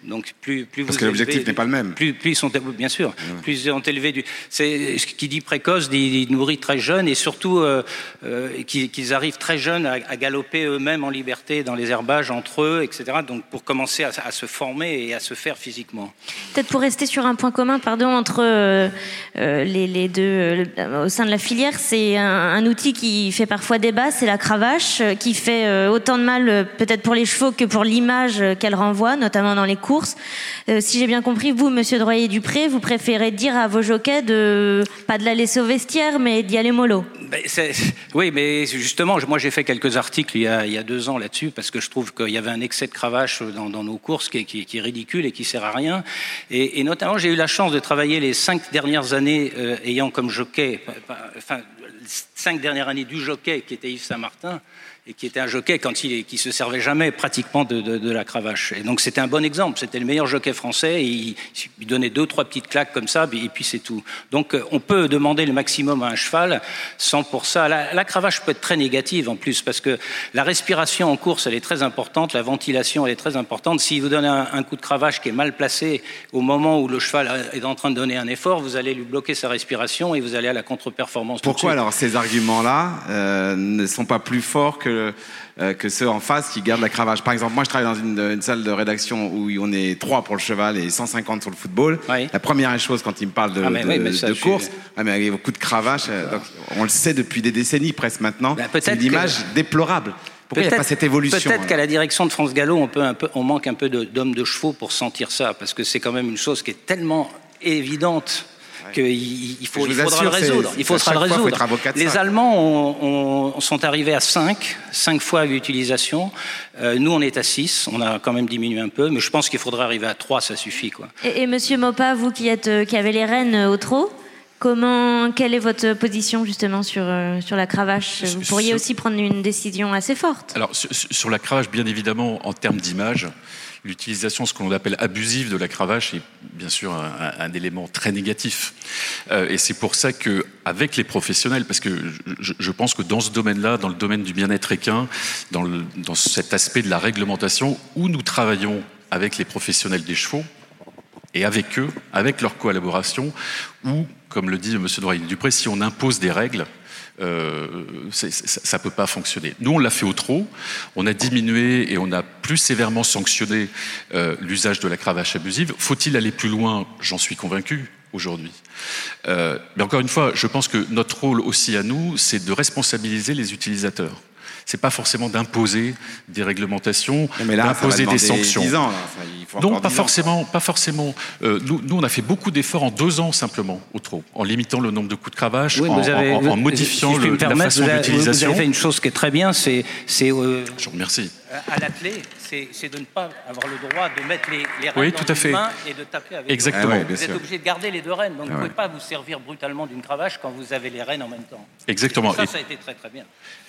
Donc plus plus Parce vous que l'objectif élevez- n'est pas le même. Plus, plus ils sont bien sûr, plus ils ont élevé du. C'est ce qui dit précoce, dit, dit nourri très jeune et surtout euh, euh, qu'ils arrivent très jeunes à, à galoper eux-mêmes en liberté dans les herbages entre eux, etc. Donc pour commencer à, à se former et à se faire physiquement. Peut-être pour rester sur un point commun, pardon, entre euh, les, les deux euh, au sein de la filière, c'est un, un outil qui fait parfois débat, c'est la cravache, qui fait autant de mal peut-être pour les chevaux que pour l'image qu'elle renvoie, notamment dans les courses. Euh, si j'ai bien compris, vous, Monsieur Droyer-Dupré, vous préférez dire à vos jockeys de pas de la laisser au vestiaire, mais d'y aller mollo. Ben, oui, mais justement, moi j'ai fait quelques articles il y a, deux ans là-dessus parce que je trouve qu'il y avait un excès de cravache dans, nos courses qui est, ridicule et qui sert à rien. Et, et notamment, j'ai eu la chance de travailler les cinq dernières années euh, ayant comme jockey, enfin, cinq dernières années du jockey qui était Yves Saint-Martin et qui était un jockey quand il qui se servait jamais pratiquement de, de, de la cravache. Et donc c'était un bon exemple. C'était le meilleur jockey français. Et il, il donnait deux trois petites claques comme ça, et puis c'est tout. Donc euh, on peut demander le maximum à un cheval sans pour ça. La, la cravache peut être très négative en plus parce que la respiration en course elle est très importante, la ventilation elle est très importante. Si vous donnez un, un coup de cravache qui est mal placé au moment où le cheval est en train de donner un effort, vous allez lui bloquer sa respiration et vous allez à la contre-performance. Pourquoi alors ces arguments-là euh, ne sont pas plus forts que, euh, que ceux en face qui gardent la cravache Par exemple, moi je travaille dans une, une salle de rédaction où on est 3 pour le cheval et 150 sur le football. Oui. La première chose quand il me parle de, Ah, mais de, oui, ça, de course, suis- ah, mais avec beaucoup de cravache, euh, donc, on le sait depuis des décennies presque maintenant, peut-être c'est une image que- déplorable. Pourquoi il n'y a pas cette évolution Peut-être qu'à la direction de France Gallo, on, peut un peu, on manque un peu de- d'hommes de, chevaux pour sentir ça, parce que c'est quand même une chose qui est tellement évidente qu'il il faut, faudra assure, le résoudre. Il faudra fois, faut Les. Allemands ont- ont- sont arrivés à 5, 5 fois l'utilisation. Euh, nous, on est à 6. On a quand même diminué un peu, mais je pense qu'il faudrait arriver à 3, ça suffit. Quoi. Et, et Monsieur Mopa, vous qui êtes euh, qui avez les rênes euh, au trot, comment quelle est votre position justement sur sur la cravache? Vous pourriez Sur- aussi prendre une décision assez forte. Alors, sur, sur la cravache, bien évidemment, en termes d'image, l'utilisation, ce qu'on appelle abusive de la cravache, est bien sûr un, élément très négatif. Euh, et c'est pour ça que, avec les professionnels, parce que je, pense que dans ce domaine-là, dans le domaine du bien-être équin, dans, cet aspect de la réglementation, où nous travaillons avec les professionnels des chevaux, et avec eux, avec leur collaboration, où, comme le dit M. Doyen-Dupré, si on impose des règles, euh, ça ne peut pas fonctionner. Nous, on l'a fait au trop. On a diminué et on a plus sévèrement sanctionné euh, l'usage de la cravache abusive. Faut-il aller plus loin? J'en suis convaincu aujourd'hui. Euh, mais encore une fois, je pense que notre rôle aussi à nous, c'est de responsabiliser les utilisateurs c'est pas forcément d'imposer des réglementations, d'imposer des sanctions. non, pas forcément, pas forcément. Euh, nous, nous, on a fait beaucoup d'efforts en deux ans simplement, au trop, en limitant le nombre de coups de cravache, en, en, modifiant le, la façon d'utilisation. Vous avez fait une chose qui est très bien, c'est. Euh, Je vous remercie à l'atelier, c'est de ne pas avoir le droit de mettre les, les rênes oui, tout dans à fait. main et de taper avec Exactement. Ah vous êtes obligé de garder les deux rênes, donc vous ne pouvez pas vous servir brutalement d'une cravache quand vous avez les rênes en même temps. Exactement. Et ça, ça a été très très bien.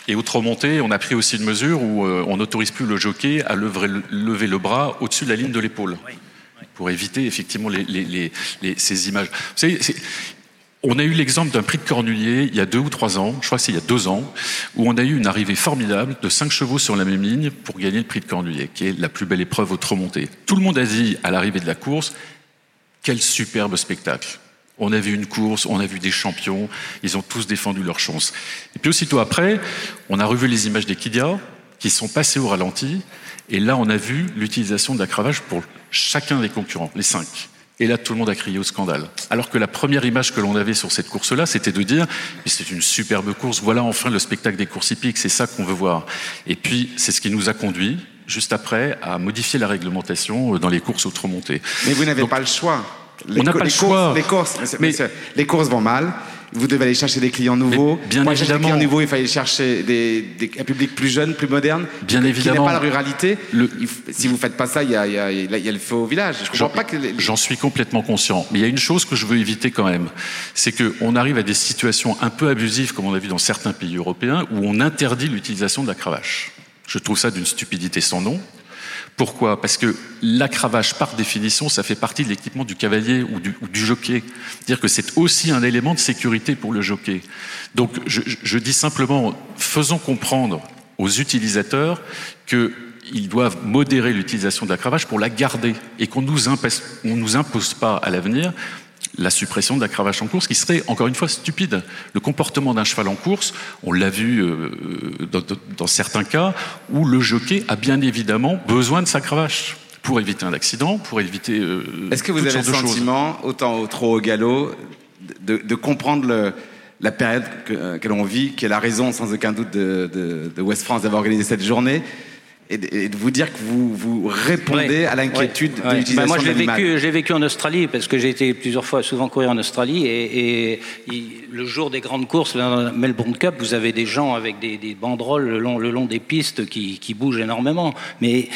Et outre montée, on a pris aussi une mesure où euh, on n'autorise plus le jockey à lever, le bras au-dessus de la ligne de l'épaule. Pour éviter effectivement ces images. On a eu l'exemple d'un prix de Cornulier il y a deux ou trois ans, je crois que c'est il y a deux ans, où on a eu une arrivée formidable de cinq chevaux sur la même ligne pour gagner le prix de Cornulier, qui est la plus belle épreuve au monté. Tout le monde a dit à l'arrivée de la course, quel superbe spectacle. On a vu une course, on a vu des champions, ils ont tous défendu leur chance. Et puis aussitôt après, on a revu les images des Kidia, qui sont passées au ralenti, et là on a vu l'utilisation de la cravache pour chacun des concurrents, les cinq. Et là, tout le monde a crié au scandale. Alors que la première image que l'on avait sur cette course-là, c'était de dire, c'est une superbe course, voilà enfin le spectacle des courses hippiques, c'est ça qu'on veut voir. Et puis, c'est ce qui nous a conduit, juste après, à modifier la réglementation dans les courses outre-montées. Mais vous n'avez pas le choix. On n'a pas le choix. Les courses, mais, les courses vont mal vous devez aller chercher des clients nouveaux. bien Moi, évidemment. Des clients nouveaux, il fallait chercher des, des, un public plus jeune, plus moderne. Bien évidemment. Qui n'est pas la ruralité. Le... si vous ne faites pas ça, il y a, y, a, y a, le feu au village. J'en suis complètement conscient. Mais il y a une chose que je veux éviter quand même. C'est qu'on arrive à des situations un peu abusives, comme on a vu dans certains pays européens, où on interdit l'utilisation de la cravache. Je trouve ça d'une stupidité sans nom. Pourquoi? Parce que la cravache, par définition, ça fait partie de l'équipement du cavalier ou du, jockey. C'est-à-dire que c'est aussi un élément de sécurité pour le jockey. Donc, je, dis simplement, faisons comprendre aux utilisateurs qu'ils doivent modérer l'utilisation de la cravache pour la garder et qu'on nous nous impose pas à l'avenir la suppression de la cravache en course, qui serait encore une fois stupide. Le comportement d'un cheval en course, on l'a vu euh, dans, dans, certains cas, où le jockey a bien évidemment besoin de sa cravache pour éviter un accident, pour éviter. Euh, Est-ce que vous avez le sentiment, autant au trot au galop, de, de comprendre le, la période que, que l'on vit, qui est la raison sans aucun doute de, de, de West France d'avoir organisé cette journée et de vous dire que vous, vous répondez à l'inquiétude de l'utilisation bah moi, de l'animal. Vécu, j'ai vécu en Australie parce que j'ai été plusieurs fois, souvent courir en Australie et, et, le jour des grandes courses, dans Melbourne Cup, vous avez des gens avec des, des banderoles le long, le long des pistes qui, qui bougent énormément. Mais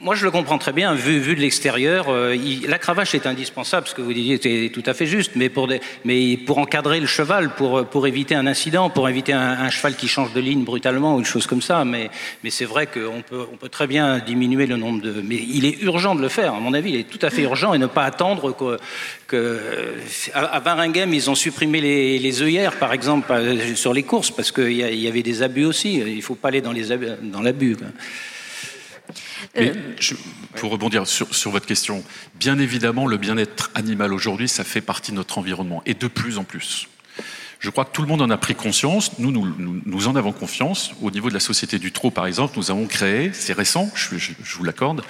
moi, je le comprends très bien. Vu, vu de l'extérieur, euh, la cravache est indispensable. Ce que vous disiez était tout à fait juste. Mais pour, des, mais pour encadrer le cheval, pour, pour éviter un incident, pour éviter un, un, cheval qui change de ligne brutalement ou une chose comme ça. Mais, mais c'est vrai qu'on peut, on peut très bien diminuer le nombre de. Mais il est urgent de le faire. À mon avis, il est tout à fait urgent et ne pas attendre que. que à, à ils ont supprimé les, les œillères, par exemple, euh, sur les courses, parce qu'il y, avait des abus aussi. Il ne faut pas aller dans les dans l'abus. Je, pour rebondir sur, votre question, bien évidemment, le bien-être animal aujourd'hui, ça fait partie de notre environnement, et de plus en plus. Je crois que tout le monde en a pris conscience. Nous, nous, en avons confiance. Au niveau de la Société du Trot, par exemple, nous avons créé, c'est récent, je, vous l'accorde,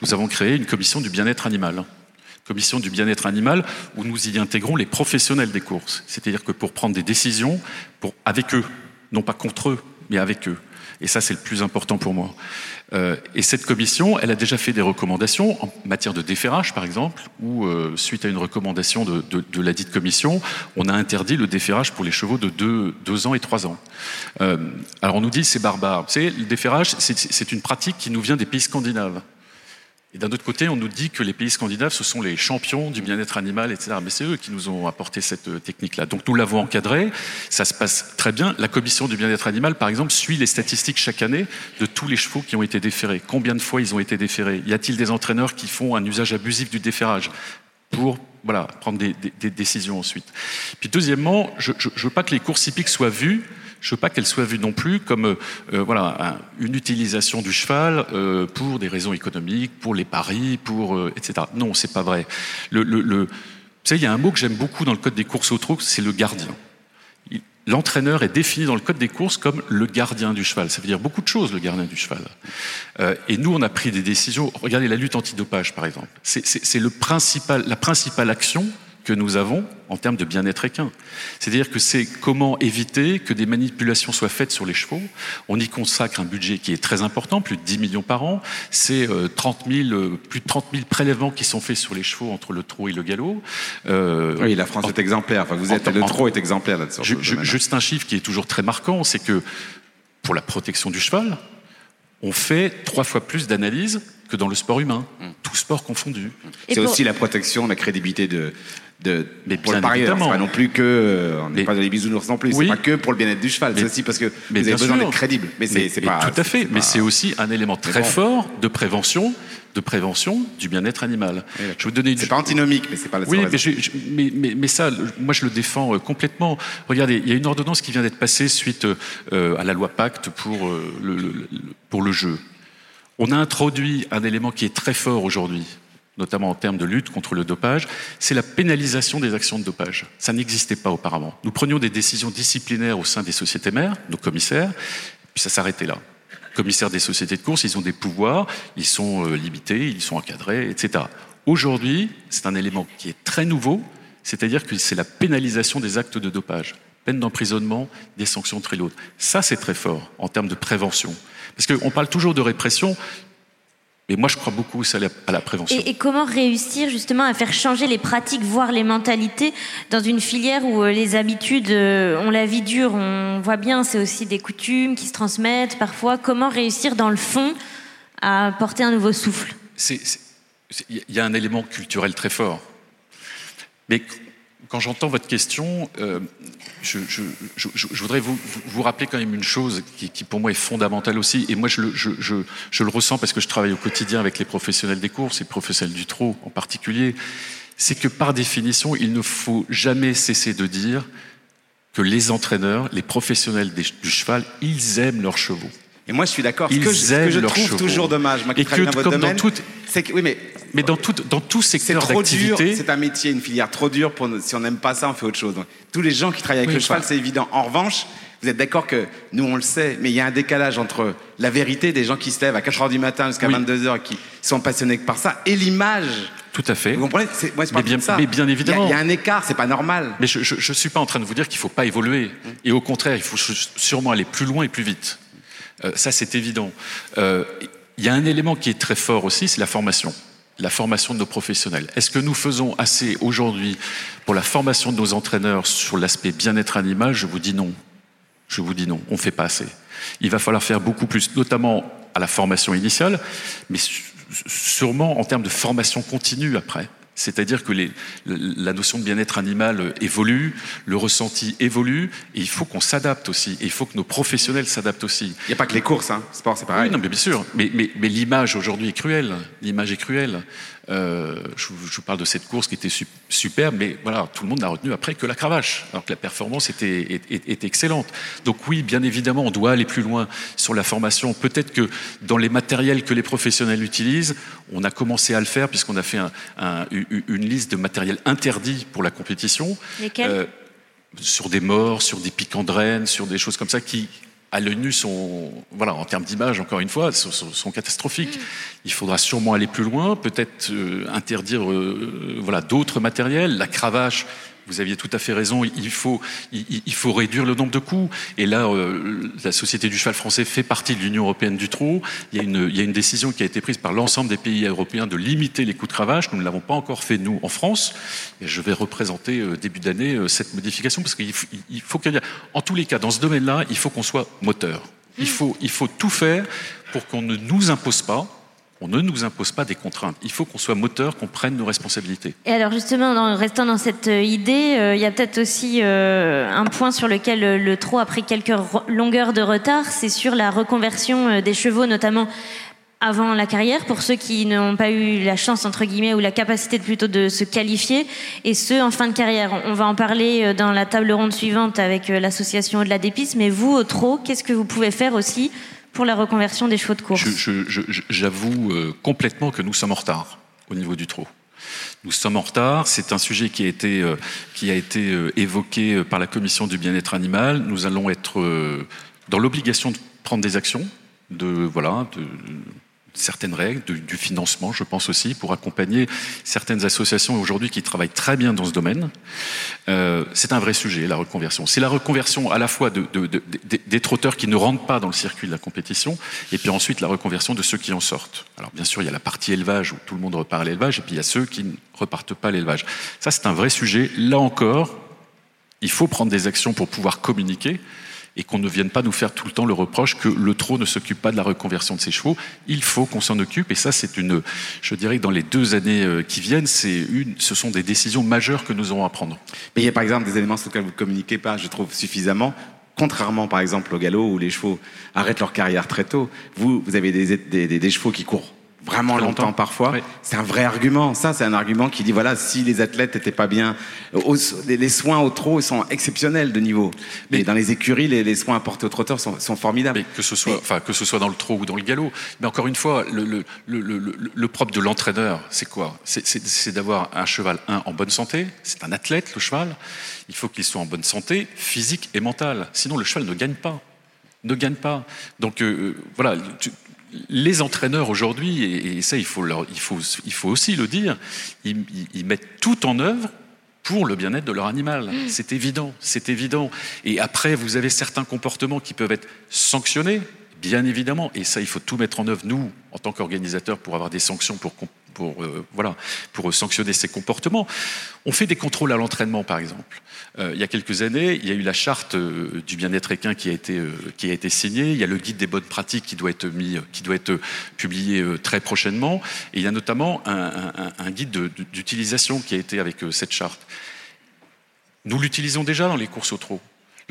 nous avons créé une commission du bien-être animal. Commission du bien-être animal, où nous y intégrons les professionnels des courses. C'est-à-dire que pour prendre des décisions, avec eux, non pas contre eux, mais avec eux. Et ça, c'est le plus important pour moi. Euh, et cette commission, elle a déjà fait des recommandations en matière de déferrage, par exemple, où, euh, suite à une recommandation de, de, la dite commission, on a interdit le déferrage pour les chevaux de 2 deux, ans et 3 ans. Euh, alors on nous dit c'est barbare. Vous savez, le déferrage, c'est une pratique qui nous vient des pays scandinaves. Et d'un autre côté, on nous dit que les pays scandinaves, ce sont les champions du bien-être animal, etc. Mais c'est eux qui nous ont apporté cette euh, technique-là. Donc nous l'avons encadré, ça se passe très bien. La commission du bien-être animal, par exemple, suit les statistiques chaque année de tous les chevaux qui ont été déférés. Combien de fois ils ont été déférés? Y a-t-il des entraîneurs qui font un usage abusif du déferrage pour voilà, prendre des décisions ensuite? Puis deuxièmement, je ne veux pas que les courses hippiques soient vues je veux pas qu'elle soit vue non plus comme euh, voilà un, une utilisation du cheval euh, pour des raisons économiques, pour les paris, pour euh, etc. Non, c'est pas vrai. Le, savez, il y a un mot que j'aime beaucoup dans le code des courses au trot, c'est le gardien. L'entraîneur est défini dans le code des courses comme le gardien du cheval. Ça veut dire beaucoup de choses, le gardien du cheval. Euh, et nous, on a pris des décisions. Regardez la lutte antidopage, par exemple. C'est principal, la principale action que nous avons en termes de bien-être équin. C'est-à-dire que c'est comment éviter que des manipulations soient faites sur les chevaux. On y consacre un budget qui est très important, plus de 10 millions par an. C'est 30 euh, 000, euh, plus de 30 000 prélèvements qui sont faits sur les chevaux entre le trot et le galop. Euh, oui, la France est exemplaire. Enfin, vous êtes, le trot est exemplaire là-dessus. Juste un chiffre qui est toujours très marquant, c'est que pour la protection du cheval, on fait trois fois plus d'analyses que dans le sport humain, mm. tout sport confondu. C'est aussi la protection, la crédibilité de, de, mais pour le parieur, c'est pas non plus que, euh, on n'est pas dans les bisounours non plus, c'est pas que pour le bien-être du cheval, c'est aussi parce que vous avez besoin d'être crédible. Mais c'est pas. Tout à fait, mais c'est aussi un élément très fort de prévention, de prévention du bien-être animal. je vais donner une. C'est pas antinomique, mais c'est pas la Oui, mais, mais, mais, ça, moi je le défends euh, complètement. Regardez, il y a une ordonnance qui vient d'être passée suite euh, à la loi Pacte pour le, pour le jeu. On a introduit un élément qui est très fort aujourd'hui notamment en termes de lutte contre le dopage, c'est la pénalisation des actions de dopage. Ça n'existait pas auparavant. Nous prenions des décisions disciplinaires au sein des sociétés mères, nos commissaires, puis ça s'arrêtait là. commissaires des sociétés de course, ils ont des pouvoirs, ils sont euh, limités, ils sont encadrés, etc. Aujourd'hui, c'est un élément qui est très nouveau, c'est-à-dire que c'est la pénalisation des actes de dopage. Peine d'emprisonnement, des sanctions très lourdes. Ça, c'est très fort en termes de prévention. Parce qu'on parle toujours de répression, et moi, je crois beaucoup à la prévention. Et, comment réussir justement à faire changer les pratiques, voire les mentalités, dans une filière où euh, les habitudes, euh, on la vie dure, on voit bien, c'est aussi des coutumes qui se transmettent parfois. Comment réussir dans le fond à porter un nouveau souffle? Il y a un élément culturel très fort. Mais quand j'entends votre question, euh, je, voudrais vous, rappeler quand même une chose qui, pour moi est fondamentale aussi, et moi je le, ressens parce que je travaille au quotidien avec les professionnels des courses, et les professionnels du trot en particulier, c'est que par définition, il ne faut jamais cesser de dire que les entraîneurs, les professionnels du cheval, ils aiment leurs chevaux. Et moi, je suis d'accord. Ce que, je, trouve toujours dommage, moi qui votre domaine, c'est que, oui, mais mais dans tout, dans tout secteur d'activité. C'est un métier, une filière trop dure. Pour, si on n'aime pas ça, on fait autre chose. tous les gens qui travaillent avec le cheval, c'est évident. En revanche, vous êtes d'accord que nous, on le sait, mais il y a un décalage entre la vérité des gens qui se lèvent à 4 h du matin jusqu'à 22 h qui sont passionnés par ça et l'image. Tout à fait. Vous comprenez? Moi, mais, bien, ça. mais bien évidemment. Il y, a un écart, c'est pas normal. Mais je ne suis pas en train de vous dire qu'il ne faut pas évoluer. Et au contraire, il faut sûrement aller plus loin et plus vite. Euh, ça, c'est évident. Euh, il y a un élément qui est très fort aussi, c'est la formation la formation de nos professionnels. Est-ce que nous faisons assez aujourd'hui pour la formation de nos entraîneurs sur l'aspect bien-être animal? Je vous dis non. Je vous dis non, on ne fait pas assez. Il va falloir faire beaucoup plus, notamment à la formation initiale, mais sûrement en termes de formation continue après. C'est-à-dire que les, la notion de bien-être animal évolue, le ressenti évolue, et il faut qu'on s'adapte aussi, et il faut que nos professionnels s'adaptent aussi. Il n'y a pas que les courses, hein. sport c'est pareil. Oui, non, mais bien sûr, mais, mais, mais l'image aujourd'hui est cruelle, l'image est cruelle. Euh, je, je, vous parle de cette course qui était superbe, mais voilà, tout le monde n'a retenu après que la cravache, alors que la performance était, était, excellente. Donc oui, bien évidemment, on doit aller plus loin sur la formation. Peut-être que dans les matériels que les professionnels utilisent, on a commencé à le faire puisqu'on a fait un, un, une liste de matériel interdit pour la compétition. Lesquels? Euh, sur des morts, sur des piquants de rennes, sur des choses comme ça qui, à l'œil nu sont, voilà, en termes d'image, encore une fois, sont, catastrophiques. Mm. Il faudra sûrement aller plus loin, peut-être euh, interdire, euh, voilà, d'autres matériels. La cravache, vous aviez tout à fait raison, il faut, il, faut réduire le nombre de coups. Et là, euh, la Société du cheval français fait partie de l'Union européenne du trot. Il y, a une, il y a une décision qui a été prise par l'ensemble des pays européens de limiter les coups de cravache. Nous ne l'avons pas encore fait, nous, en France. Et je vais représenter euh, début d'année euh, cette modification parce qu'il faut, il faut qu'il y ait... En tous les cas, dans ce domaine-là, il faut qu'on soit moteur. Il faut, il faut tout faire pour qu'on ne nous impose pas on ne nous impose pas des contraintes. Il faut qu'on soit moteur, qu'on prenne nos responsabilités. Et alors justement, en restant dans cette euh, idée, euh, il y a peut-être aussi euh, un point sur lequel le trot a pris quelques longueurs de retard, c'est sur la reconversion des chevaux, notamment avant la carrière, pour ceux qui n'ont pas eu la chance, entre guillemets, ou la capacité de, plutôt de se qualifier, et ceux en fin de carrière. On va en parler dans la table ronde suivante avec l'association de la Dépice, mais vous, au trot, qu'est-ce que vous pouvez faire aussi pour la reconversion des chevaux de course J'avoue euh, complètement que nous sommes en retard au niveau du trot. Nous sommes en retard. C'est un sujet qui a été, euh, qui a été euh, évoqué par la commission du bien-être animal. Nous allons être dans l'obligation de prendre des actions, de voilà, de, certaines règles, du financement, je pense aussi, pour accompagner certaines associations aujourd'hui qui travaillent très bien dans ce domaine. Euh, c'est un vrai sujet, la reconversion. C'est la reconversion à la fois de, de, de, des trotteurs qui ne rentrent pas dans le circuit de la compétition, et puis ensuite la reconversion de ceux qui en sortent. Alors bien sûr, il y a la partie élevage où tout le monde repart à l'élevage, et puis il y a ceux qui ne repartent pas à l'élevage. Ça, c'est un vrai sujet. Là encore, il faut prendre des actions pour pouvoir communiquer et qu'on ne vienne pas nous faire tout le temps le reproche que le trot ne s'occupe pas de la reconversion de ses chevaux. Il faut qu'on s'en occupe et ça c'est une, je dirais que dans les deux années euh, qui viennent, c'est une, ce sont des décisions majeures que nous aurons à prendre. Mais il y a par exemple des éléments sur lesquels vous ne communiquez pas, je trouve suffisamment. Contrairement par exemple au galop où les chevaux arrêtent leur carrière très tôt, vous, avez des, des chevaux qui courent vraiment longtemps, parfois. C'est un vrai argument. Ça, c'est un argument qui dit voilà, si les athlètes n'étaient pas bien, les soins au trot sont exceptionnels de niveau. Mais dans les écuries, les, soins apportés aux trotteurs sont, formidables. Mais que ce soit, enfin que ce soit dans le trot ou dans le galop. Mais encore une fois, le, le, le, le propre de l'entraîneur, c'est quoi? C'est d'avoir un cheval un en bonne santé. C'est un athlète, le cheval. Il faut qu'il soit en bonne santé, physique et mentale. Sinon, le cheval ne gagne pas ne gagne pas. Donc euh, voilà, tu, les entraîneurs aujourd'hui, et, ça il faut, il, faut, il faut aussi le dire, ils, ils mettent tout en œuvre pour le bien-être de leur animal. Mm. C'est évident, c'est évident. Et après, vous avez certains comportements qui peuvent être sanctionnés, bien évidemment. Et ça, il faut tout mettre en œuvre, nous, en tant qu'organisateurs, pour avoir des sanctions pour pour, euh, voilà, pour sanctionner ces comportements. On fait des contrôles à l'entraînement, par exemple. Euh, il y a quelques années, il y a eu la charte euh, du bien-être équin qui a, été, qui a été signée. Il y a le guide des bonnes pratiques qui doit être, mis, qui doit être publié très prochainement. Et il y a notamment un, un guide d'utilisation qui a été avec cette charte. Nous l'utilisons déjà dans les courses au trot.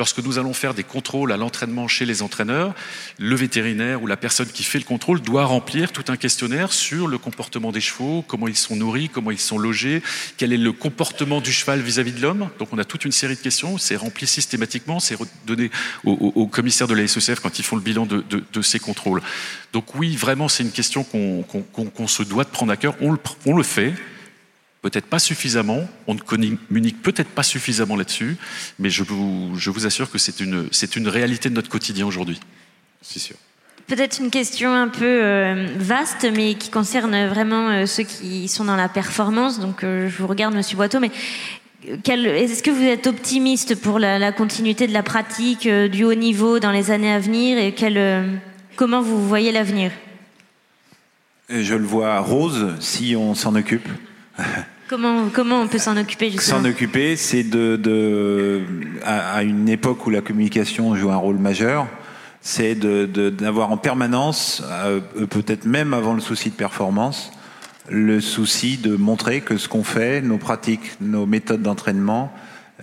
Lorsque nous allons faire des contrôles à l'entraînement chez les entraîneurs, le vétérinaire ou la personne qui fait le contrôle doit remplir tout un questionnaire sur le comportement des chevaux, comment ils sont nourris, comment ils sont logés, quel est le comportement du cheval vis-à-vis de l'homme. Donc on a toute une série de questions, c'est rempli systématiquement, c'est donné au, commissaire de la SECF quand ils font le bilan de, ces contrôles. Donc oui, vraiment, c'est une question qu'on se doit de prendre à cœur. On le fait, peut-être pas suffisamment, on ne communique peut-être pas suffisamment là-dessus, mais je vous, je vous assure que c'est une, c'est une réalité de notre quotidien aujourd'hui. C'est sûr. Peut-être une question un peu euh, vaste, mais qui concerne vraiment euh, ceux qui sont dans la performance. Donc, euh, je vous regarde, Monsieur Boiteau, mais est-ce que vous êtes optimiste pour la, continuité de la pratique du haut niveau dans les années à venir et comment vous voyez l'avenir? Je le vois rose si on s'en occupe. Comment, comment on peut s'en occuper justement S'en occuper, c'est de, de à, une époque où la communication joue un rôle majeur, c'est d'avoir de, en permanence, euh, peut-être même avant le souci de performance, le souci de montrer que ce qu'on fait, nos pratiques, nos méthodes d'entraînement,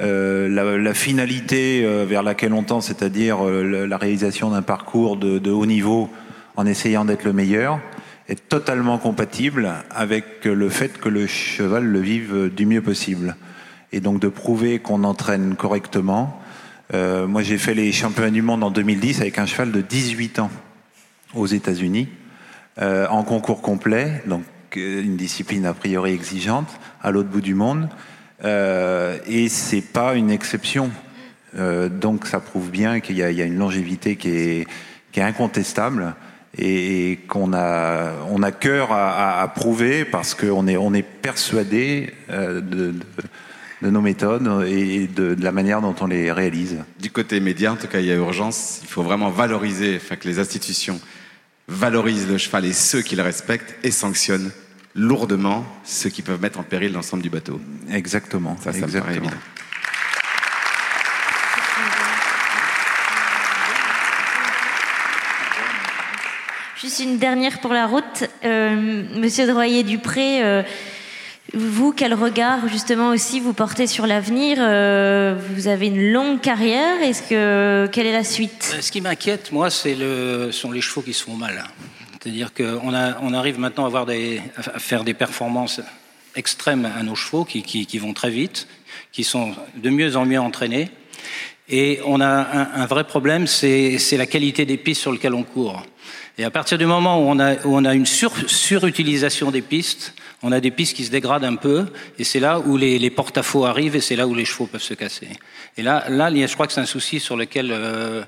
euh, la, la, finalité euh, vers laquelle on tend, c'est-à-dire la réalisation d'un parcours de, de, haut niveau en essayant d'être le meilleur, est totalement compatible avec le fait que le cheval le vive du mieux possible. Et donc de prouver qu'on entraîne correctement. Euh, moi, j'ai fait les championnats du monde en 2010 avec un cheval de 18 ans aux États-Unis, euh, en concours complet, donc euh, une discipline a priori exigeante, à l'autre bout du monde. Euh, et c'est pas une exception. Donc ça prouve bien qu'il y, a une longévité qui est incontestable et, qu'on a, on a cœur à, à, prouver parce qu'on est, on est persuadé euh, de, de, de, nos méthodes et de, de, la manière dont on les réalise. Du côté média, en tout cas, il y a urgence. Il faut vraiment valoriser, enfin, que les institutions valorisent le cheval et ceux qui le respectent et sanctionnent lourdement ceux qui peuvent mettre en péril l'ensemble du bateau. Exactement. Ça, ça Exactement. me paraît évident. Juste une dernière pour la route. Euh, Monsieur Droyer-Dupré, euh, vous, quel regard justement aussi vous portez sur l'avenir? Euh, Vous avez une longue carrière. Est-ce que quelle est la suite? Ce qui m'inquiète, moi, c'est le sont les chevaux qui se font mal. C'est-à-dire qu'on on arrive maintenant à, faire des performances extrêmes à nos chevaux qui, vont très vite, qui sont de mieux en mieux entraînés. Et on a un vrai problème, c'est la qualité des pistes sur lesquelles on court. Et à partir du moment où on a, une sur, surutilisation des pistes, On a des pistes qui se dégradent un peu, et c'est là où les, les porte-à-faux arrivent, et c'est là où les chevaux peuvent se casser. Et là, là, je crois que c'est un souci sur lequel euh,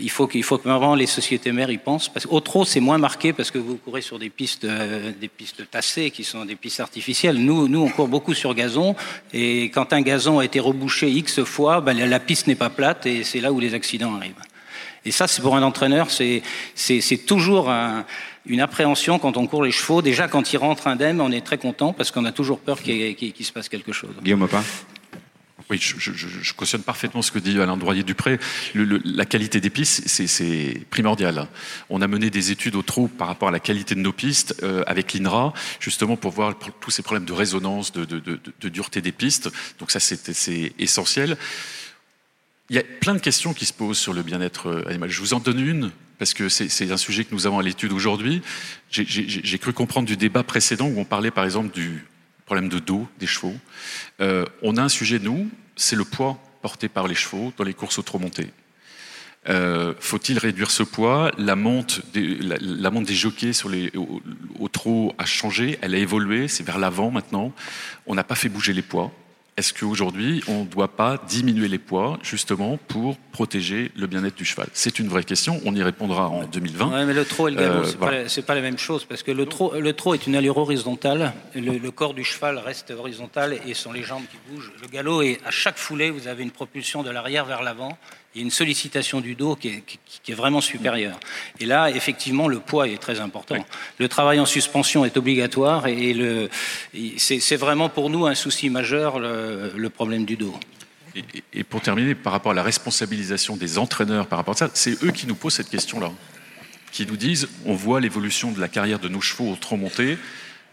il faut faut que vraiment les sociétés mères y pensent. Parce qu'au trop, c'est moins marqué parce que vous courez sur des pistes, euh, des pistes tassées qui sont des pistes artificielles. Nous, nous, on court beaucoup sur gazon, et quand un gazon a été rebouché x fois, ben, la piste n'est pas plate, et c'est là où les accidents arrivent. Et ça, c'est pour un entraîneur, c'est toujours un, une appréhension quand on court les chevaux. Déjà, quand il rentre indemne, on est très content parce qu'on a toujours peur qu'il qu qu se passe quelque chose. Guillaume pas oui, je, je, je, cautionne parfaitement ce que dit Alain Droyer-Dupré. La qualité des pistes, c'est primordial. On a mené des études au trou par rapport à la qualité de nos pistes euh, avec l'INRA, justement pour voir tous ces problèmes de résonance, de, de, de, de dureté des pistes. Donc ça, c'est essentiel. Il y a plein de questions qui se posent sur le bien-être euh, animal. Je vous en donne une, parce que c'est un sujet que nous avons à l'étude aujourd'hui. J'ai cru comprendre du débat précédent où on parlait par exemple du problème de dos des chevaux. Euh, on a un sujet, nous, c'est le poids porté par les chevaux dans les courses au trot monté. Euh, Faut-il réduire ce poids? La, monte des jockeys sur les, au, au trot a changé, elle a évolué, c'est vers l'avant maintenant. On n'a pas fait bouger les poids est-ce qu'aujourd'hui, on ne doit pas diminuer les poids, justement, pour protéger le bien-être du cheval? C'est une vraie question, on y répondra en 2020. Oui, mais le trot et le galop, euh, c'est voilà. pas, pas, la même chose, parce que le trot, le trot est une allure horizontale, le, le, corps du cheval reste horizontal et sont les jambes qui bougent. Le galop, est, à chaque foulée, vous avez une propulsion de l'arrière vers l'avant, il y a une sollicitation du dos qui est, qui est, vraiment supérieure. Et là, effectivement, le poids est très important. Oui. Le travail en suspension est obligatoire et le, c'est vraiment pour nous un souci majeur, le, le problème du dos. Et, et, pour terminer, par rapport à la responsabilisation des entraîneurs par rapport à ça, c'est eux qui nous posent cette question-là. Qui nous disent, on voit l'évolution de la carrière de nos chevaux au trop monté,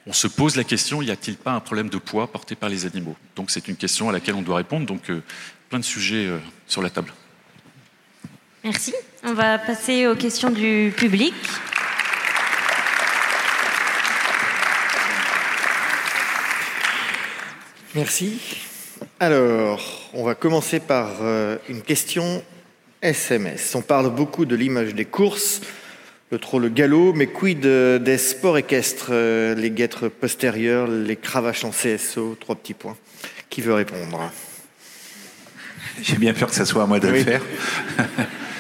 on se pose la question, y a-t-il pas un problème de poids porté par les animaux? Donc c'est une question à laquelle on doit répondre. Donc euh, plein de sujets euh, sur la table. Merci. On va passer aux questions du public. Merci. Alors, on va commencer par euh, une question SMS. On parle beaucoup de l'image des courses, le trot, le galop, mais quid des sports équestres, euh, les guêtres postérieures, les cravaches en CSO Trois petits points. Qui veut répondre? J'ai bien peur que ce soit à moi de oui. le faire.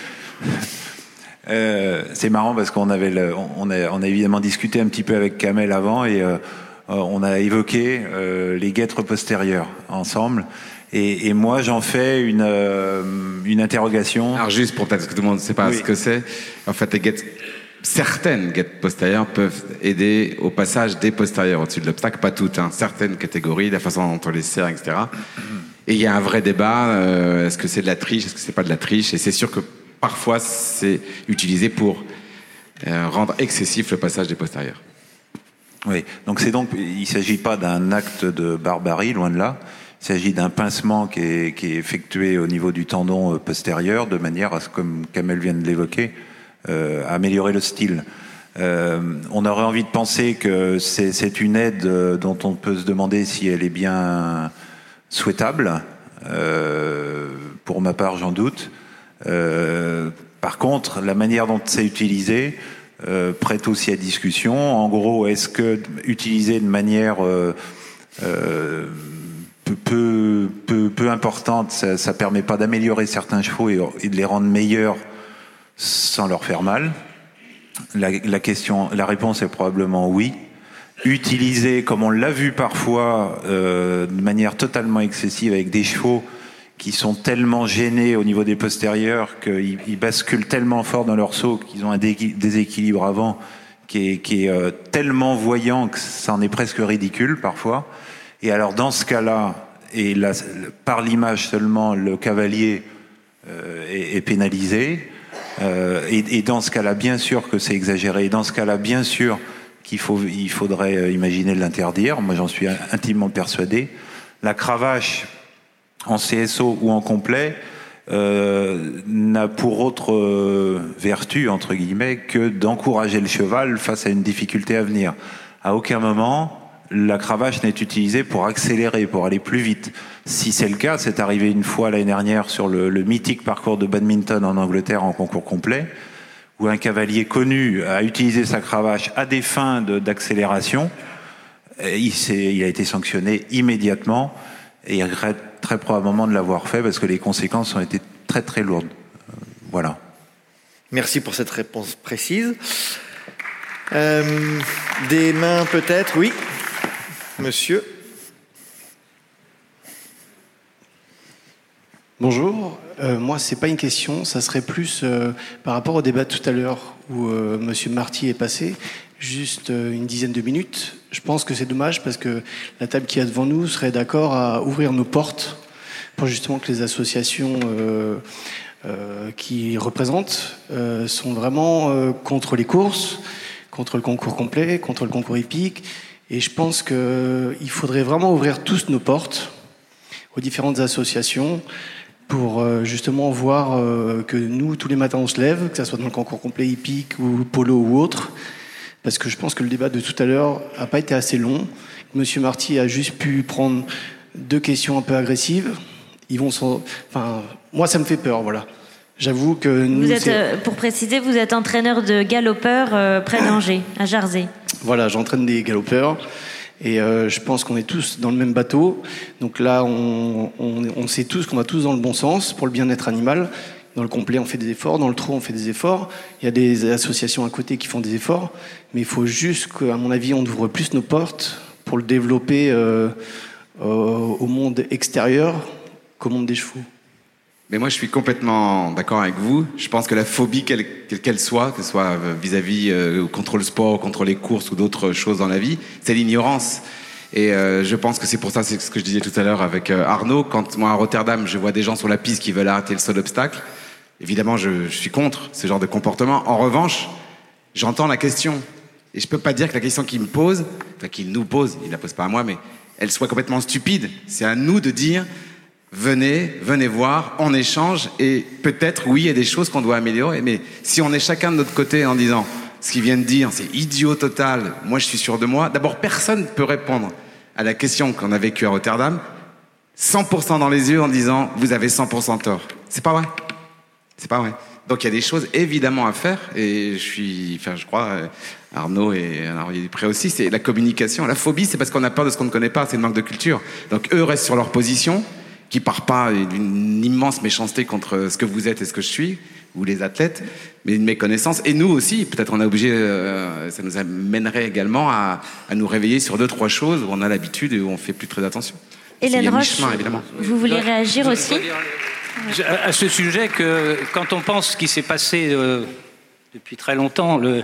Euh, c'est marrant parce qu'on avait le, on, a, on a évidemment discuté un petit peu avec Kamel avant et euh, on a évoqué euh, les guêtres postérieures ensemble. Et, et moi, j'en fais une, euh, une interrogation. Alors juste pour peut-être que tout le monde ne sait pas oui. ce que c'est. En fait, les guêtres, certaines guêtres postérieures peuvent aider au passage des postérieures au-dessus de l'obstacle, pas toutes. Hein. Certaines catégories, la façon dont on les sert, etc. Et il y a un vrai débat. Euh, est-ce que c'est de la triche Est-ce que c'est pas de la triche? Et c'est sûr que parfois c'est utilisé pour euh, rendre excessif le passage des postérieurs. Oui, donc c'est donc il ne s'agit pas d'un acte de barbarie, loin de là. Il s'agit d'un pincement qui est, qui est, effectué au niveau du tendon euh, postérieur, de manière à ce, comme Kamel vient de l'évoquer, euh, améliorer le style. On aurait envie de penser que c'est une aide dont on peut se demander si elle est bien souhaitable. Pour ma part, j'en doute. Euh, par contre, la manière dont c'est utilisé euh, prête aussi à discussion. En gros, est-ce que utiliser de manière euh, peu, peu, peu, importante, ça, ça permet pas d'améliorer certains chevaux et, de les rendre meilleurs sans leur faire mal? La, question, la réponse est probablement oui. Utiliser, comme on l'a vu parfois, de manière totalement excessive avec des chevaux qui sont tellement gênés au niveau des postérieurs qu'ils ils basculent tellement fort dans leur saut qu'ils ont un déséquilibre avant qui est, euh, tellement voyant que ça en est presque ridicule parfois. Et alors dans ce cas-là, et là, par l'image seulement, le cavalier euh, est, pénalisé. Euh, et, dans ce cas-là, bien sûr que c'est exagéré. Et dans ce cas-là, bien sûr qu'il faut, il faudrait imaginer l'interdire. Moi, j'en suis intimement persuadé. La cravache, en CSO ou en complet euh, n'a pour autre euh, vertu, entre guillemets, que d'encourager le cheval face à une difficulté à venir. À aucun moment, la cravache n'est utilisée pour accélérer, pour aller plus vite. Si c'est le cas, c'est arrivé une fois l'année dernière sur le, mythique parcours de badminton en Angleterre en concours complet, où un cavalier connu a utilisé sa cravache à des fins d'accélération. Il, il a été sanctionné immédiatement et regrette très probablement de l'avoir fait parce que les conséquences ont été très très lourdes. Voilà. Merci pour cette réponse précise. Euh, des mains peut-être, oui. Monsieur? Bonjour. Euh, moi, c'est pas une question. Ça serait plus euh, par rapport au débat tout à l'heure où euh, Monsieur Marty est passé. Juste euh, une dizaine de minutes. Je pense que c'est dommage parce que la table qui est devant nous serait d'accord à ouvrir nos portes pour justement que les associations euh, euh, qui représentent euh, sont vraiment contre les courses, contre le concours complet, contre le concours hippique. Et je pense qu'il faudrait vraiment ouvrir tous nos portes aux différentes associations pour justement voir que nous, tous les matins, on se lève, que ce soit dans le concours complet hippique ou polo ou autre, parce que je pense que le débat de tout à l'heure n'a pas été assez long. Monsieur Marty a juste pu prendre deux questions un peu agressives. Ils vont enfin, moi, ça me fait peur, voilà. J'avoue que nous, Vous êtes, euh, pour préciser, vous êtes entraîneur de galopeurs euh, près d'Angers, à Jarzé. Voilà, j'entraîne des galopeurs et euh, je pense qu'on est tous dans le même bateau. Donc là, on, on, on sait tous qu'on va tous dans le bon sens pour le bien-être animal. Dans le complet, on fait des efforts. Dans le trou, on fait des efforts. Il y a des associations à côté qui font des efforts. Mais il faut juste qu'à mon avis, on ouvre plus nos portes pour le développer euh, euh, au monde extérieur qu'au monde des chevaux. Mais moi, je suis complètement d'accord avec vous. Je pense que la phobie, quelle quelle soit, que ce soit euh, vis-à-vis euh, contre le sport, contre les courses ou d'autres choses dans la vie, c'est l'ignorance. Et je pense que c'est pour ça, c'est ce que je disais tout à l'heure avec Arnaud. Quand moi à Rotterdam, je vois des gens sur la piste qui veulent arrêter le seul obstacle, évidemment, je, suis contre ce genre de comportement. En revanche, j'entends la question. Et je peux pas dire que la question qu'il me pose, qu'il nous pose, il la pose pas à moi, mais elle soit complètement stupide. C'est à nous de dire, venez, venez voir, on échange, et peut-être, oui, il y a des choses qu'on doit améliorer, mais si on est chacun de notre côté en disant, ce qu'il vient de dire, c'est idiot total, moi je suis sûr de moi, d'abord, personne ne peut répondre à la question qu'on a vécue à Rotterdam, 100% dans les yeux en disant, vous avez 100% tort. C'est pas vrai. C'est pas vrai. Donc il y a des choses évidemment à faire et je suis, enfin je crois, euh, Arnaud et est prêt aussi, c'est la communication. La phobie, c'est parce qu'on a peur de ce qu'on ne connaît pas, c'est le manque de culture. Donc eux restent sur leur position, qui part pas d'une immense méchanceté contre ce que vous êtes et ce que je suis, ou les athlètes, mais une méconnaissance. Et nous aussi, peut-être on a obligé, euh, ça nous amènerait également à, à nous réveiller sur deux trois choses où on a l'habitude et où on fait plus très attention. Hélène Roche, évidemment. vous voulez réagir aussi À ce sujet, quand on pense ce qui s'est passé euh, depuis très longtemps, le,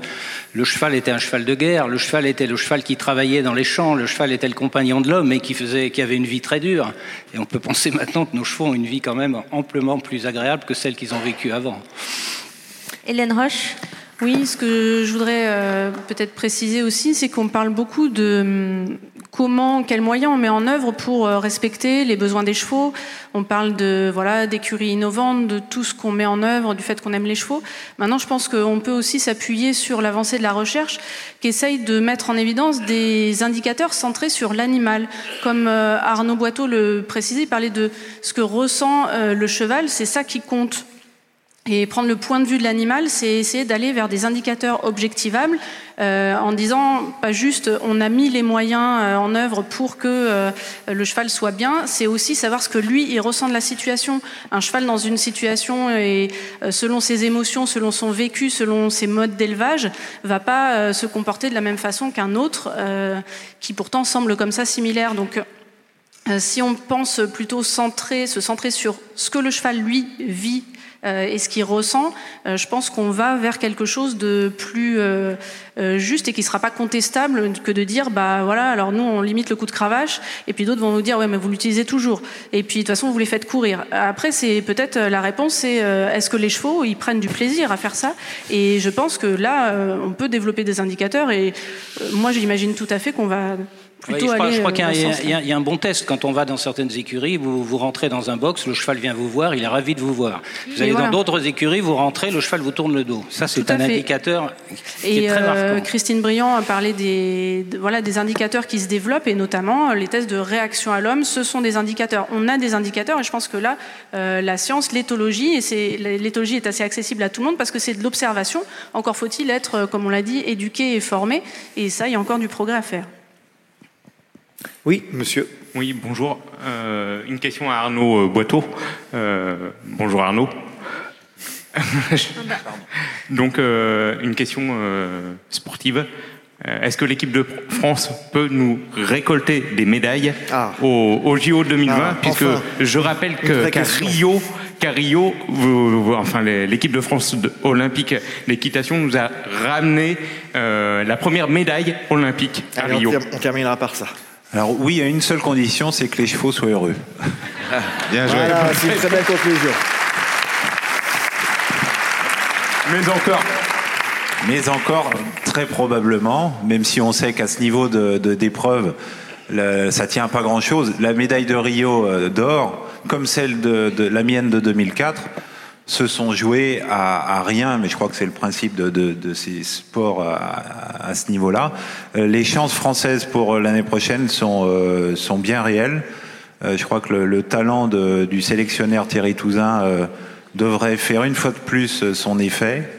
cheval était un cheval de guerre, le cheval était le cheval qui travaillait dans les champs, le cheval était le compagnon de l'homme et qui avait une vie très dure. Et on peut penser maintenant que nos chevaux ont une vie quand même amplement plus agréable que celle qu'ils ont vécue avant. Hélène Roche? Oui, ce que je voudrais euh, peut-être préciser aussi, c'est qu'on parle beaucoup de hum, comment, quels moyens on met en œuvre pour euh, respecter les besoins des chevaux. On parle de voilà d'écuries innovantes, de tout ce qu'on met en œuvre, du fait qu'on aime les chevaux. Maintenant, je pense qu'on peut aussi s'appuyer sur l'avancée de la recherche, qui essaye de mettre en évidence des indicateurs centrés sur l'animal. Comme euh, Arnaud Boiteau le précisait, il parlait de ce que ressent le cheval, c'est ça qui compte. Et prendre le point de vue de l'animal, c'est essayer d'aller vers des indicateurs objectivables euh, en disant pas juste on a mis les moyens euh, en œuvre pour que euh, le cheval soit bien, c'est aussi savoir ce que lui il ressent de la situation. Un cheval dans une situation et selon ses émotions, selon son vécu, selon ses modes d'élevage, va pas se comporter de la même façon qu'un autre qui pourtant semble comme ça similaire. Donc si on pense plutôt se centrer sur ce que le cheval lui vit et ce qu'il ressent, euh, je pense qu'on va vers quelque chose de plus euh, euh, juste et qui sera pas contestable que de dire bah voilà alors nous on limite le coup de cravache et puis d'autres vont nous dire ouais mais vous l'utilisez toujours et puis de toute façon vous les faites courir. Après c'est peut-être euh, la réponse c'est euh, est-ce que les chevaux ils prennent du plaisir à faire ça? Et je pense que là euh, on peut développer des indicateurs et euh, moi j'imagine tout à fait qu'on va Oui, plutôt je crois, je crois euh, qu'il y a- y, y un bon test. Quand on va dans certaines écuries, vous, vous rentrez dans un box, le cheval vient vous voir, il est ravi de vous voir. Vous allez voilà. dans d'autres écuries, vous rentrez, le cheval vous tourne le dos. Ça, c'est un fait. indicateur qui Et est très euh, marquant. Christine Briand a parlé des, de- voilà, des indicateurs qui se développent et notamment euh, les tests de réaction à l'homme. Ce sont des indicateurs. On a des indicateurs et je pense que là, euh, la science, l'éthologie, et c'est, l'éthologie est assez accessible à tout le monde parce que c'est de l'observation. Encore faut-il être, euh, comme on l'a dit, éduqué et formé. Et ça, il y a encore du progrès à faire. Oui, monsieur. Oui, bonjour. Euh, une question à Arnaud Boiteau. Euh, bonjour Arnaud. Donc, euh, une question euh, sportive. Euh, Est-ce que l'équipe de France peut nous récolter des médailles Ah. au, au JO 2020 Ah, Puisque enfin. je rappelle que qu'à. Rio, qu'à Rio, vous- vous- enfin l'équipe de France de- olympique d'équitation nous a ramené euh, la première médaille olympique à Allez, Rio. on terminera par ça. Alors oui, il y a une seule condition, c'est que les chevaux soient heureux. Bien joué. Voilà, c'est une très belle conclusion. Mais encore, Mais encore, très probablement, même si on sait qu'à ce niveau de d'épreuve, ça tient pas grand-chose, la médaille de Rio euh, d'or, comme celle de, la mienne de 2004, se sont joués à, rien, mais je crois que c'est le principe de, de- ces sports à, à- ce niveau-là. Euh, Les chances françaises pour euh, l'année prochaine sont, sont bien réelles. Je crois que le, le talent du sélectionneur Thierry Touzin devrait faire une fois de plus euh, son effet.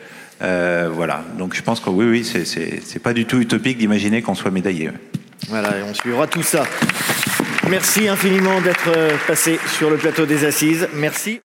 Euh, voilà, donc je pense que oui, oui, c'est- pas du tout utopique d'imaginer qu'on soit médaillé. Voilà, et on suivra tout ça. Merci infiniment d'être euh, passé sur le plateau des assises. Merci.